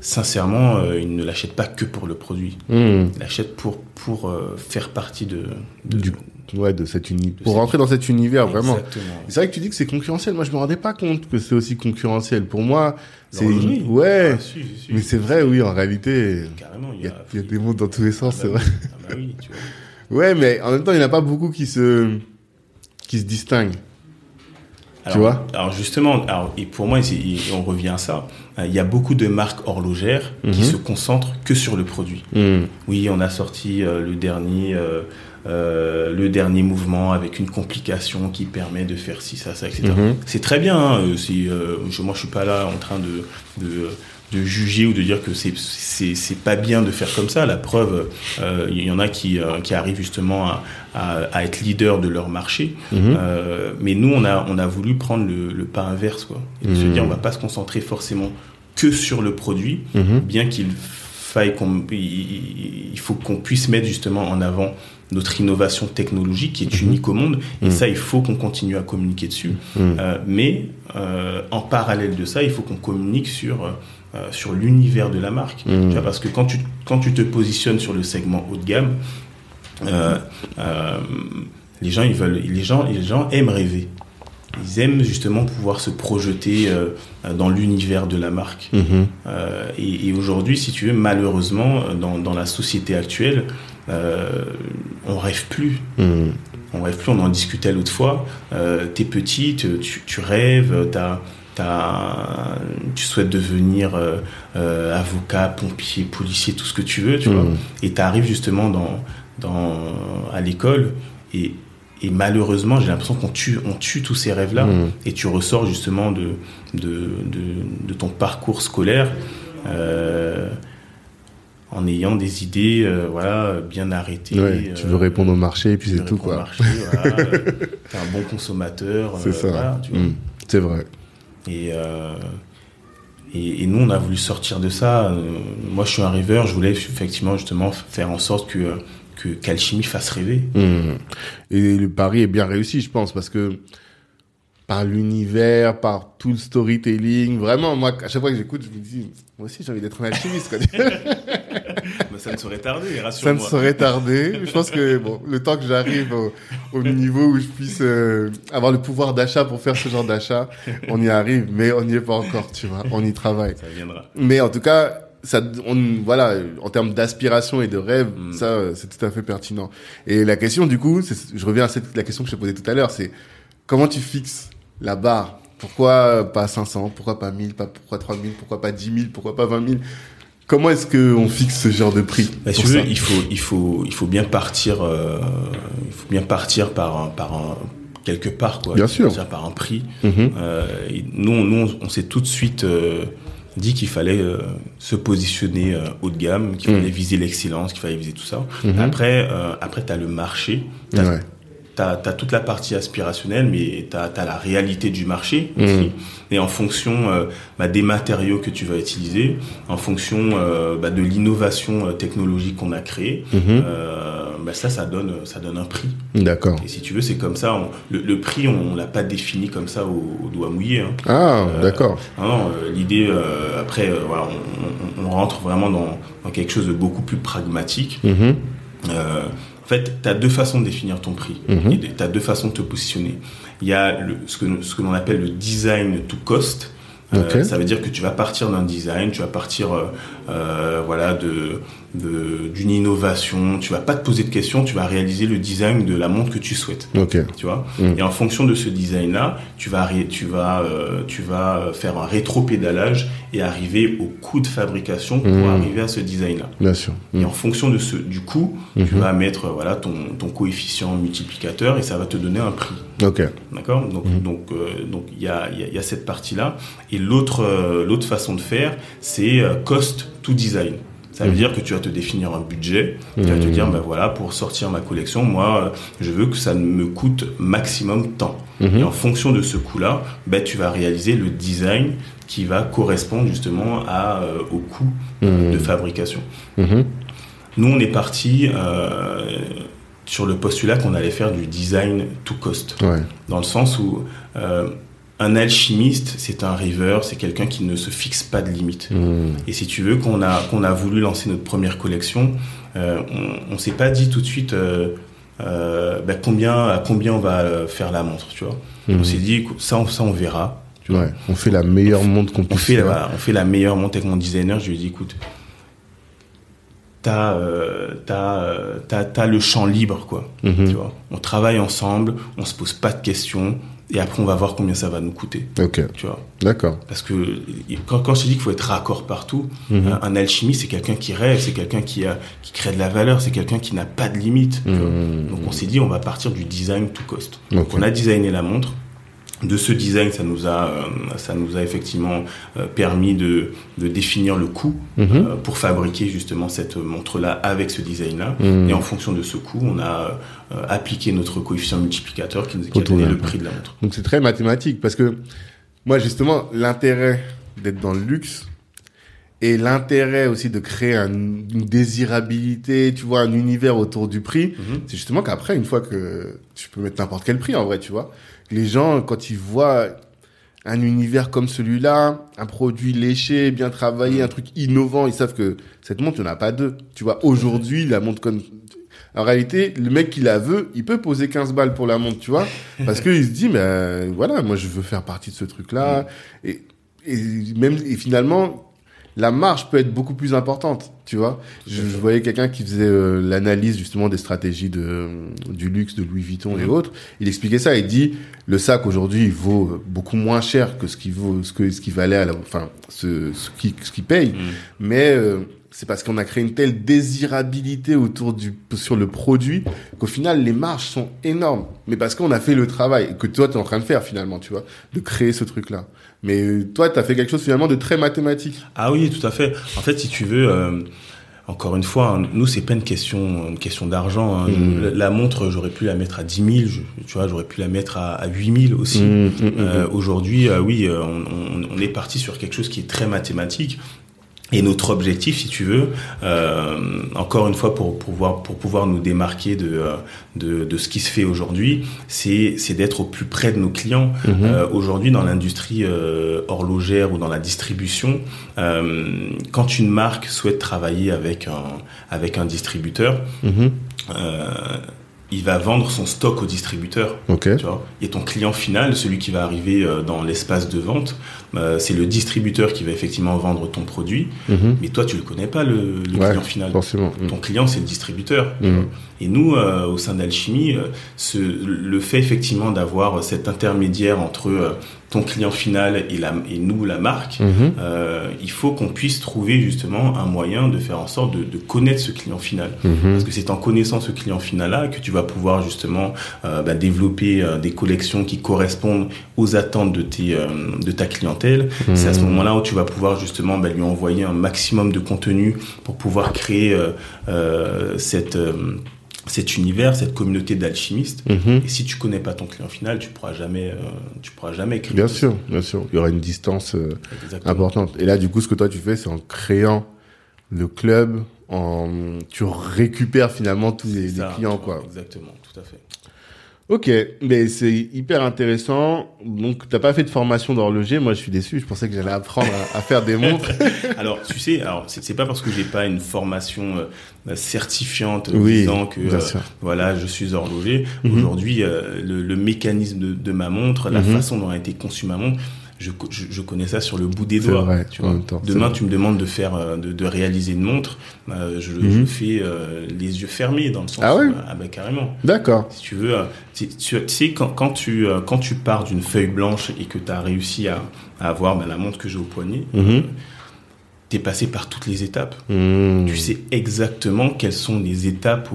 S2: sincèrement, euh, ils ne l'achètent pas que pour le produit. Ils l'achètent pour, pour euh, faire partie de... de-
S1: Du- Ouais, de cet uni. Pour
S2: cet-
S1: rentrer dans cet univers, vraiment. C'est vrai que tu dis que c'est concurrentiel. Moi, je me rendais pas compte que c'est aussi concurrentiel. Pour moi, c'est ouais.
S2: Ah, si, si, si.
S1: Mais c'est vrai, oui, en réalité,
S2: Carrément, il
S1: y a, il y a des mots dans tous les sens,
S2: Ah
S1: c'est
S2: bah
S1: vrai.
S2: ah bah oui, tu vois.
S1: Ouais, mais en même temps, il n'y en a pas beaucoup qui se, qui se distinguent.
S2: Alors,
S1: vois
S2: Alors justement, alors, et pour moi, et on revient à ça, euh, il y a beaucoup de marques horlogères qui
S1: Mhm.
S2: se concentrent que sur le produit.
S1: Mhm.
S2: Oui, on a sorti euh, le dernier, euh, euh, le dernier mouvement avec une complication qui permet de faire ci, ça, ça, etc.
S1: Mhm.
S2: C'est très bien. hein, euh, moi, je suis pas là en train de, de, de juger ou de dire que c'est pas bien de faire comme ça. La preuve, euh, il y en a qui euh, qui arrivent justement à, à, à, être leader de leur marché.
S1: Mhm.
S2: Euh, mais nous, on a on a voulu prendre le, le pas inverse quoi, et de se
S1: Mhm.
S2: dire on va pas se concentrer forcément que sur le produit,
S1: Mhm.
S2: bien qu'il faille qu'on il faut qu'on puisse mettre justement en avant notre innovation technologique qui est unique au monde et ça il faut qu'on continue à communiquer dessus mais en parallèle de ça il faut qu'on communique sur euh, sur l'univers de la marque. Tu vois, parce que quand tu quand tu te positionnes sur le segment haut de gamme euh, euh, les gens ils veulent les gens les gens aiment rêver ils aiment justement pouvoir se projeter dans l'univers de la marque euh, et, et aujourd'hui, si tu veux, malheureusement, dans, dans la société actuelle, on rêve plus.
S1: Mhm.
S2: On rêve plus. On en discutait l'autre fois. Euh, T'es petite, tu, tu rêves, t'as, tu souhaites devenir euh, euh, avocat, pompier, policier, tout ce que tu veux, tu vois.
S1: Mhm.
S2: Et t'arrives justement dans, dans, à l'école et, et malheureusement, j'ai l'impression qu'on tue, on tue tous ces rêves-là
S1: Mhm.
S2: et tu ressors justement de, de, de, de ton parcours scolaire euh, en ayant des idées voilà, bien arrêtées.
S1: Ouais, tu veux répondre au marché et puis
S2: tu
S1: c'est tout
S2: marché, voilà, t'es un bon consommateur.
S1: C'est ça.
S2: voilà, tu vois.
S1: Mhm. C'est vrai.
S2: Et, euh, et, et nous, on a voulu sortir de ça. Euh, moi, je suis un rêveur. Je voulais effectivement justement faire en sorte que que qu'Alchimie fasse rêver.
S1: Mhm. Et le pari est bien réussi, je pense, parce que par l'univers, par tout le storytelling, vraiment, moi, à chaque fois que j'écoute, je me dis, moi aussi, j'ai envie d'être un alchimiste, quoi.
S2: Mais ça ne saurait tarder,
S1: Ça ne
S2: rassure-moi.
S1: saurait tarder. Je pense que, bon, le temps que j'arrive au, au niveau où je puisse euh, avoir le pouvoir d'achat pour faire ce genre d'achat, on y arrive, mais on n'y est pas encore, tu vois. On y travaille.
S2: Ça viendra.
S1: Mais en tout cas, ça, on, voilà, en termes d'aspiration et de rêve,
S2: Mm.
S1: ça, euh, c'est tout à fait pertinent. Et la question, du coup, je reviens à cette, la question que je te posais tout à l'heure, c'est comment tu fixes la barre? Pourquoi pas 500 Pourquoi pas 1000 pas, Pourquoi 3000 Pourquoi pas 10 000 Pourquoi pas 20 000 Comment est-ce que on fixe ce genre de prix
S2: Bah, si veux, il faut, il faut, il faut bien partir, euh, il faut bien partir par, un- par un, quelque part, quoi.
S1: Bien sûr.
S2: par un prix.
S1: Mhm.
S2: Euh, nous, nous, on, s'est tout de suite euh, dit qu'il fallait se positionner haut de gamme, qu'il
S1: Mhm.
S2: fallait viser l'excellence, qu'il fallait viser tout ça.
S1: Mhm.
S2: Après, après, t'as le marché.
S1: Ouais.
S2: T'as as toute la partie aspirationnelle, mais t'as as la réalité du marché
S1: Mhm.
S2: aussi. Et en fonction euh, bah, des matériaux que tu vas utiliser, en fonction euh, bah, de l'innovation euh, technologique qu'on a créée, euh, bah, ça, ça donne, ça donne un prix.
S1: D'accord.
S2: Et si tu veux, c'est comme ça. on- le, le prix, on, l'a pas défini comme ça au, au doigt mouillé. Hein.
S1: Ah, d'accord.
S2: Non, l'idée, après, voilà, on, on- on rentre vraiment dans, dans quelque chose de beaucoup plus pragmatique.
S1: Mhm.
S2: En fait, tu as deux façons de définir ton prix.
S1: Mhm.
S2: Et tu as deux façons de te positionner. Il y a le, ce que, ce que l'on appelle le design to cost. Euh, ça veut dire que tu vas partir d'un design, tu vas partir euh, euh, voilà de- d'une innovation. Tu vas pas te poser de questions, tu vas réaliser le design de la montre que tu souhaites.
S1: Ok.
S2: Tu vois.
S1: Mm.
S2: Et en fonction de ce design-là, tu vas tu vas euh, tu vas faire un rétro-pédalage et arriver au coût de fabrication pour
S1: Mm.
S2: arriver à ce design-là.
S1: Bien sûr.
S2: Et en fonction de ce, du coût, tu
S1: Mhm.
S2: vas mettre euh, voilà ton, ton coefficient multiplicateur et ça va te donner un prix.
S1: Ok.
S2: D'accord? Donc
S1: Mhm.
S2: donc euh, donc il y a, y, a, y a cette partie là. Et l'autre euh, l'autre façon de faire, c'est cost to design. Ça veut dire que tu vas te définir un budget. Tu vas te
S1: Mhm.
S2: dire ben voilà pour sortir ma collection, moi je veux que ça me coûte maximum tant.
S1: Mhm.
S2: Et en fonction de ce coût-là, ben, tu vas réaliser le design qui va correspondre justement à, euh, au coût
S1: Mhm.
S2: de fabrication. Nous, on est parti euh, sur le postulat qu'on allait faire du design to cost,
S1: Ouais.
S2: dans le sens où euh, un alchimiste, c'est un rêveur, c'est quelqu'un qui ne se fixe pas de limite.
S1: Mhm.
S2: Et si tu veux, qu'on a qu'on a voulu lancer notre première collection, euh, on, on s'est pas dit tout de suite euh, euh, ben, combien à combien on va faire la montre, tu vois.
S1: Mhm.
S2: On s'est dit ça, on- ça on verra. tu vois.
S1: Ouais. On fait la meilleure montre qu'on
S2: On
S1: puisse
S2: fait,
S1: faire.
S2: voilà, on fait la meilleure montre avec mon designer. Je lui ai dit, écoute, t'as, euh, euh, le champ libre, quoi.
S1: Mhm.
S2: Tu vois, on travaille ensemble, on se pose pas de questions, et après on va voir combien ça va nous coûter.
S1: Ok.
S2: Tu vois,
S1: D'accord.
S2: parce que quand, quand je te dis qu'il faut être raccord partout,
S1: Mhm.
S2: un, un alchimiste c'est quelqu'un qui rêve, c'est quelqu'un qui a, qui crée de la valeur, c'est quelqu'un qui n'a pas de limite.
S1: Mhm.
S2: Donc on s'est dit, on va partir du design to cost. Donc on a designé la montre. De ce design, ça nous a, euh, ça nous a effectivement euh, permis de, de définir le coût
S1: Mhm.
S2: euh, pour fabriquer justement cette montre-là avec ce design-là.
S1: Mhm.
S2: Et en fonction de ce coût, on a appliqué notre coefficient multiplicateur qui nous a donné le prix de la montre.
S1: Donc c'est très mathématique parce que moi justement l'intérêt d'être dans le luxe et l'intérêt aussi de créer un- une désirabilité, tu vois, un univers autour du prix,
S2: Mhm.
S1: c'est justement qu'après une fois que tu peux mettre n'importe quel prix en vrai, tu vois, les gens quand ils voient un univers comme celui-là, un produit léché, bien travaillé, un truc innovant, ils savent que cette montre, il n'y en a pas deux. Tu vois, aujourd'hui, la montre comme... En réalité, le mec qui la veut, il peut poser 15 balles pour la montre, tu vois, parce qu'il se dit, euh, voilà, moi je veux faire partie de ce truc-là. Et, et même, et finalement, la marge peut être beaucoup plus importante, tu vois. Je, je voyais quelqu'un qui faisait euh, l'analyse justement des stratégies de, du luxe, de Louis Vuitton et
S2: Mhm.
S1: autres. Il expliquait ça, il dit, le sac aujourd'hui, il vaut euh, beaucoup moins cher que ce qui vaut, ce que, ce qui valait à la, enfin, ce, ce qui, ce qui paye.
S2: Mhm.
S1: Mais euh, c'est parce qu'on a créé une telle désirabilité autour du sur le produit qu'au final les marges sont énormes. Mais parce qu'on a fait le travail que toi tu es en train de faire finalement, tu vois, de créer ce truc là. Mais euh, toi tu as fait quelque chose finalement de très mathématique.
S2: Ah oui, tout à fait. En fait, si tu veux, euh, encore une fois, hein, nous, c'est pas une question, une question d'argent. hein.
S1: Mhm.
S2: La, montre, j'aurais pu la mettre à 10 000, je- tu vois, j'aurais pu la mettre à, à 8 000 aussi.
S1: Mmh, mmh, mmh,
S2: Euh, Aujourd'hui, euh, oui, on, on- on est parti sur quelque chose qui est très mathématique. Et notre objectif, si tu veux, euh, encore une fois, pour pouvoir pour pouvoir nous démarquer de euh, de, de ce qui se fait aujourd'hui, c'est c'est d'être au plus près de nos clients.
S1: Mhm.
S2: Euh, aujourd'hui, dans l'industrie euh, horlogère ou dans la distribution, euh, quand une marque souhaite travailler avec un avec un distributeur,
S1: Mhm.
S2: euh, il va vendre son stock au distributeur.
S1: Ok.
S2: Tu vois? Et ton client final, celui qui va arriver dans l'espace de vente, euh, c'est le distributeur qui va effectivement vendre ton produit.
S1: Mhm.
S2: Mais toi, tu le connais pas, le, le
S1: Ouais,
S2: client final.
S1: Forcément. Mhm.
S2: Ton client, c'est le distributeur.
S1: Mhm.
S2: Et nous, euh, au sein d'Alchimie, euh, le fait effectivement d'avoir cet intermédiaire entre euh, ton client final et, la, et nous, la marque, il faut qu'on puisse trouver justement un moyen de faire en sorte de, de connaître ce client final. Parce que c'est en connaissant ce client final-là que tu vas pouvoir justement bah, développer des collections qui correspondent aux attentes de, tes, de ta clientèle. C'est à ce
S1: Mhm.
S2: moment-là où tu vas pouvoir justement bah, lui envoyer un maximum de contenu pour pouvoir créer euh, euh, cette, euh, cet univers, cette communauté d'alchimistes.
S1: Mhm.
S2: Et si tu connais pas ton client final, tu pourras jamais, euh, tu pourras jamais créer.
S1: Bien sûr, bien sûr. Il y aura une distance euh, importante. Et là, du coup, ce que toi tu fais, c'est en créant le club, en tu récupères finalement tous les, les clients, quoi.
S2: Exactement, tout à fait.
S1: Ok, mais c'est hyper intéressant. Donc, t'as pas fait de formation d'horloger. Moi, je suis déçu. Je pensais que j'allais apprendre à, à faire des montres.
S2: Alors, tu sais, alors c'est pas parce que j'ai pas une formation euh, certifiante
S1: Oui,
S2: disant que euh, voilà, je suis horloger.
S1: Mhm.
S2: Aujourd'hui, euh, le, le mécanisme de, de ma montre, la
S1: Mhm.
S2: façon dont a été conçue ma montre, je, je, je connais ça sur le bout des doigts.
S1: vrai,
S2: tu
S1: en
S2: vois.
S1: même temps, c'est
S2: Demain, tu me demandes de faire, euh, de, de réaliser une montre, euh, je,
S1: Mhm.
S2: je fais euh, les yeux fermés dans le sens.
S1: Ah ouais
S2: où, ah ben carrément.
S1: D'accord.
S2: Si tu veux, euh, tu, tu- sais, quand, quand, tu, euh, quand tu pars d'une feuille blanche et que tu as réussi à, à avoir ben, la montre que j'ai au poignet,
S1: Mhm.
S2: Tu es passé par toutes les étapes.
S1: Mmh.
S2: Tu sais exactement quelles sont les étapes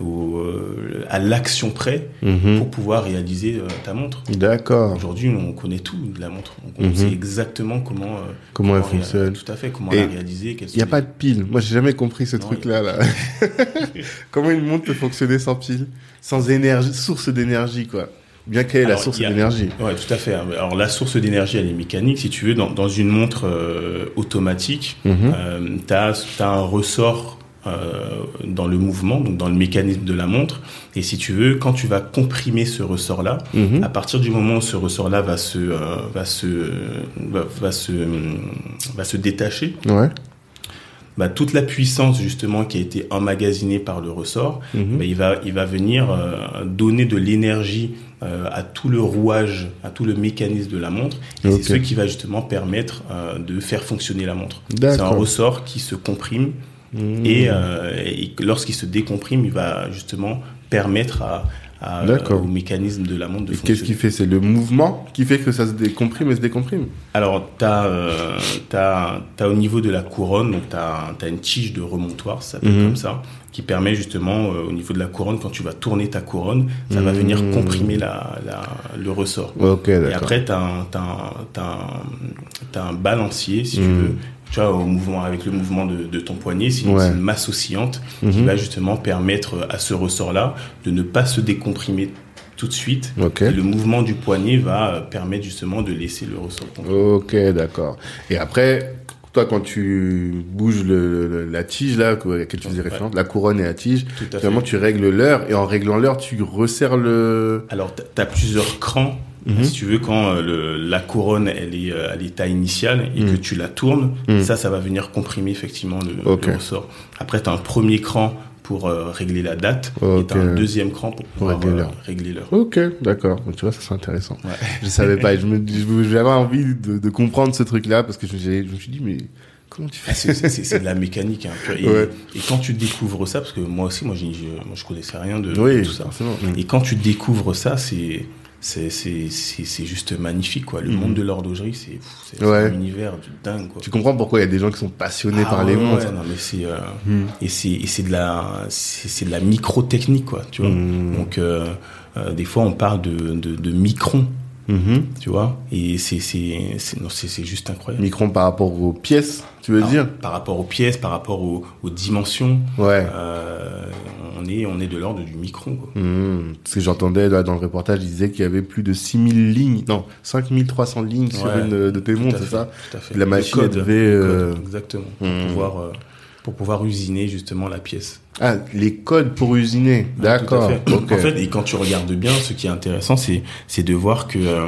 S2: euh, à l'action près
S1: Mhm.
S2: pour pouvoir réaliser euh, ta montre.
S1: D'accord.
S2: Aujourd'hui, on connaît tout de la montre. On,
S1: Mhm.
S2: sait exactement comment, euh,
S1: Comment elle
S2: ré-
S1: fonctionne.
S2: Tout à fait, comment
S1: Et
S2: la réaliser.
S1: Il n'y a pas de pile. Moi, j'ai jamais compris ce truc-là. Là. Comment une montre peut fonctionner sans pile? Sans énergie, source d'énergie, quoi. Bien quelle est la source
S2: a-
S1: d'énergie
S2: Ouais, tout à fait. Alors la source d'énergie, elle est mécanique. Si tu veux, dans, dans une montre euh, automatique,
S1: Mhm.
S2: euh, tu as, un ressort euh, dans le mouvement, donc dans le mécanisme de la montre. Et si tu veux, quand tu vas comprimer ce ressort-là,
S1: Mhm.
S2: à partir du moment où ce ressort-là va se, euh, va se, va, va se, va se détacher,
S1: Ouais.
S2: Bah, toute la puissance justement qui a été emmagasinée par le ressort,
S1: Mhm.
S2: bah, il va, il va venir euh, donner de l'énergie euh, à tout le rouage, à tout le mécanisme de la montre. Et c'est ce qui va justement permettre euh, de faire fonctionner la montre. C'est un ressort qui se comprime
S1: Mhm.
S2: et, et lorsqu'il se décomprime, il va justement permettre à, à, euh, au mécanisme de la montre de
S1: Qu'est-ce qui fait? C'est le mouvement qui fait que ça se décomprime et se décomprime?
S2: Alors, tu as, euh, as, as, au niveau de la couronne, donc tu as, as, une tige de remontoir, ça s'appelle mhm. comme ça, qui permet justement euh, au niveau de la couronne, quand tu vas tourner ta couronne, ça va venir mhm. comprimer la, la, le ressort.
S1: Okay,
S2: et après, tu as, as, as, un balancier, si tu mhm. veux, tu vois, au mouvement, avec le mouvement de, de ton poignet, c'est une, masse oscillante qui mhm. va justement permettre à ce ressort-là de ne pas se décomprimer tout de suite.
S1: Okay.
S2: le mouvement du poignet va permettre justement de laisser le ressort.
S1: Ok, d'accord. Et après, toi, quand tu bouges le, la tige là, à laquelle tu faisais référence, la couronne et la tige, finalement, tu règles l'heure et en réglant l'heure, tu resserres le.
S2: Alors, tu as plusieurs crans Mhm. Si tu veux, quand euh, le, la couronne elle est à l'état initial et que mhm. tu la tournes, mhm. ça, ça va venir comprimer effectivement le, ressort. Après, tu as un premier cran pour euh, régler la date et tu as un deuxième cran pour pouvoir euh, régler l'heure.
S1: Ok, d'accord. Tu vois, ça c'est intéressant. Ouais. Je savais pas. je me, j'avais envie de, de, comprendre ce truc-là parce que je, je me suis dit, mais Comment tu fais?
S2: Ah, C'est de la mécanique. Hein, et, ouais. et, quand tu découvres ça, parce que moi aussi, moi, je, moi, je connaissais rien de,
S1: oui,
S2: de tout ça. Et quand tu découvres ça, c'est c'est juste magnifique quoi le mhm. monde de l'horlogerie c'est un univers du dingue quoi
S1: tu comprends pourquoi il y a des gens qui sont passionnés ah par les montres
S2: non mais c'est euh, mhm. et c'est c'est de la c'est de la micro technique quoi tu vois mhm. donc euh, euh, des fois on parle de de, de microns
S1: Mm-hmm.
S2: Tu vois Et c'est c'est c'est juste incroyable.
S1: Micron par rapport aux pièces, tu veux dire?
S2: Par rapport aux pièces, par rapport aux, aux dimensions.
S1: Ouais.
S2: Euh, on est on est de l'ordre du micron. Quoi.
S1: Mmh. Ce que j'entendais dans le reportage, il disait qu'il y avait plus de 6000 lignes, non, 5300 lignes sur une de tes montres, c'est ça
S2: Tout à fait.
S1: La machine code, devait euh...
S2: exactement pour mmh. pouvoir euh, pour pouvoir usiner justement la pièce.
S1: Ah, les codes pour usiner, d'accord.
S2: En fait, et quand tu regardes bien, ce qui est intéressant, c'est c'est de voir que euh,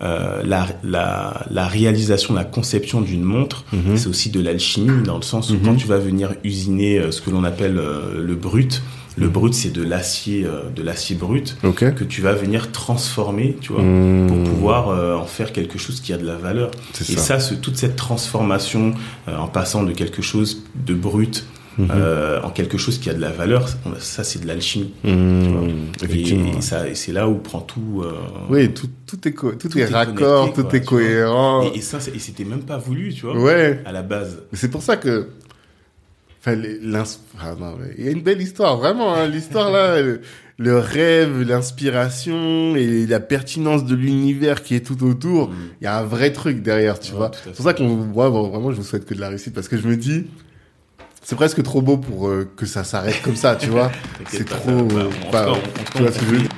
S2: euh la, la, la réalisation, la conception d'une montre, mhm. c'est aussi de l'alchimie dans le sens où quand tu vas venir usiner euh, ce que l'on appelle euh, le brut, le brut, c'est de l'acier, de l'acier brut que tu vas venir transformer, tu vois, pour pouvoir en faire quelque chose qui a de la valeur. Et ça, ça toute cette transformation en passant de quelque chose de brut Mhm. euh, en quelque chose qui a de la valeur, ça c'est de l'alchimie.
S1: Mmh,
S2: et, et, ça, et c'est là où prend tout. Euh,
S1: oui, tout, tout est tout, tout, est, raccord, tout est cohérent.
S2: Et, et, ça, et c'était même pas voulu, tu vois.
S1: Ouais.
S2: À la base.
S1: C'est pour ça que. Enfin, ah, il y a une belle histoire, vraiment. Hein, L'histoire là, le, rêve, l'inspiration et la pertinence de l'univers qui est tout autour. Mm. Il y a un vrai truc derrière, tu vois. C'est pour ça qu'on, moi, vraiment, je vous souhaite que de la réussite parce que je me dis, c'est presque trop beau pour euh, que ça s'arrête comme ça, tu vois. C'est trop. Bah,
S2: tu vois ce que je veux dire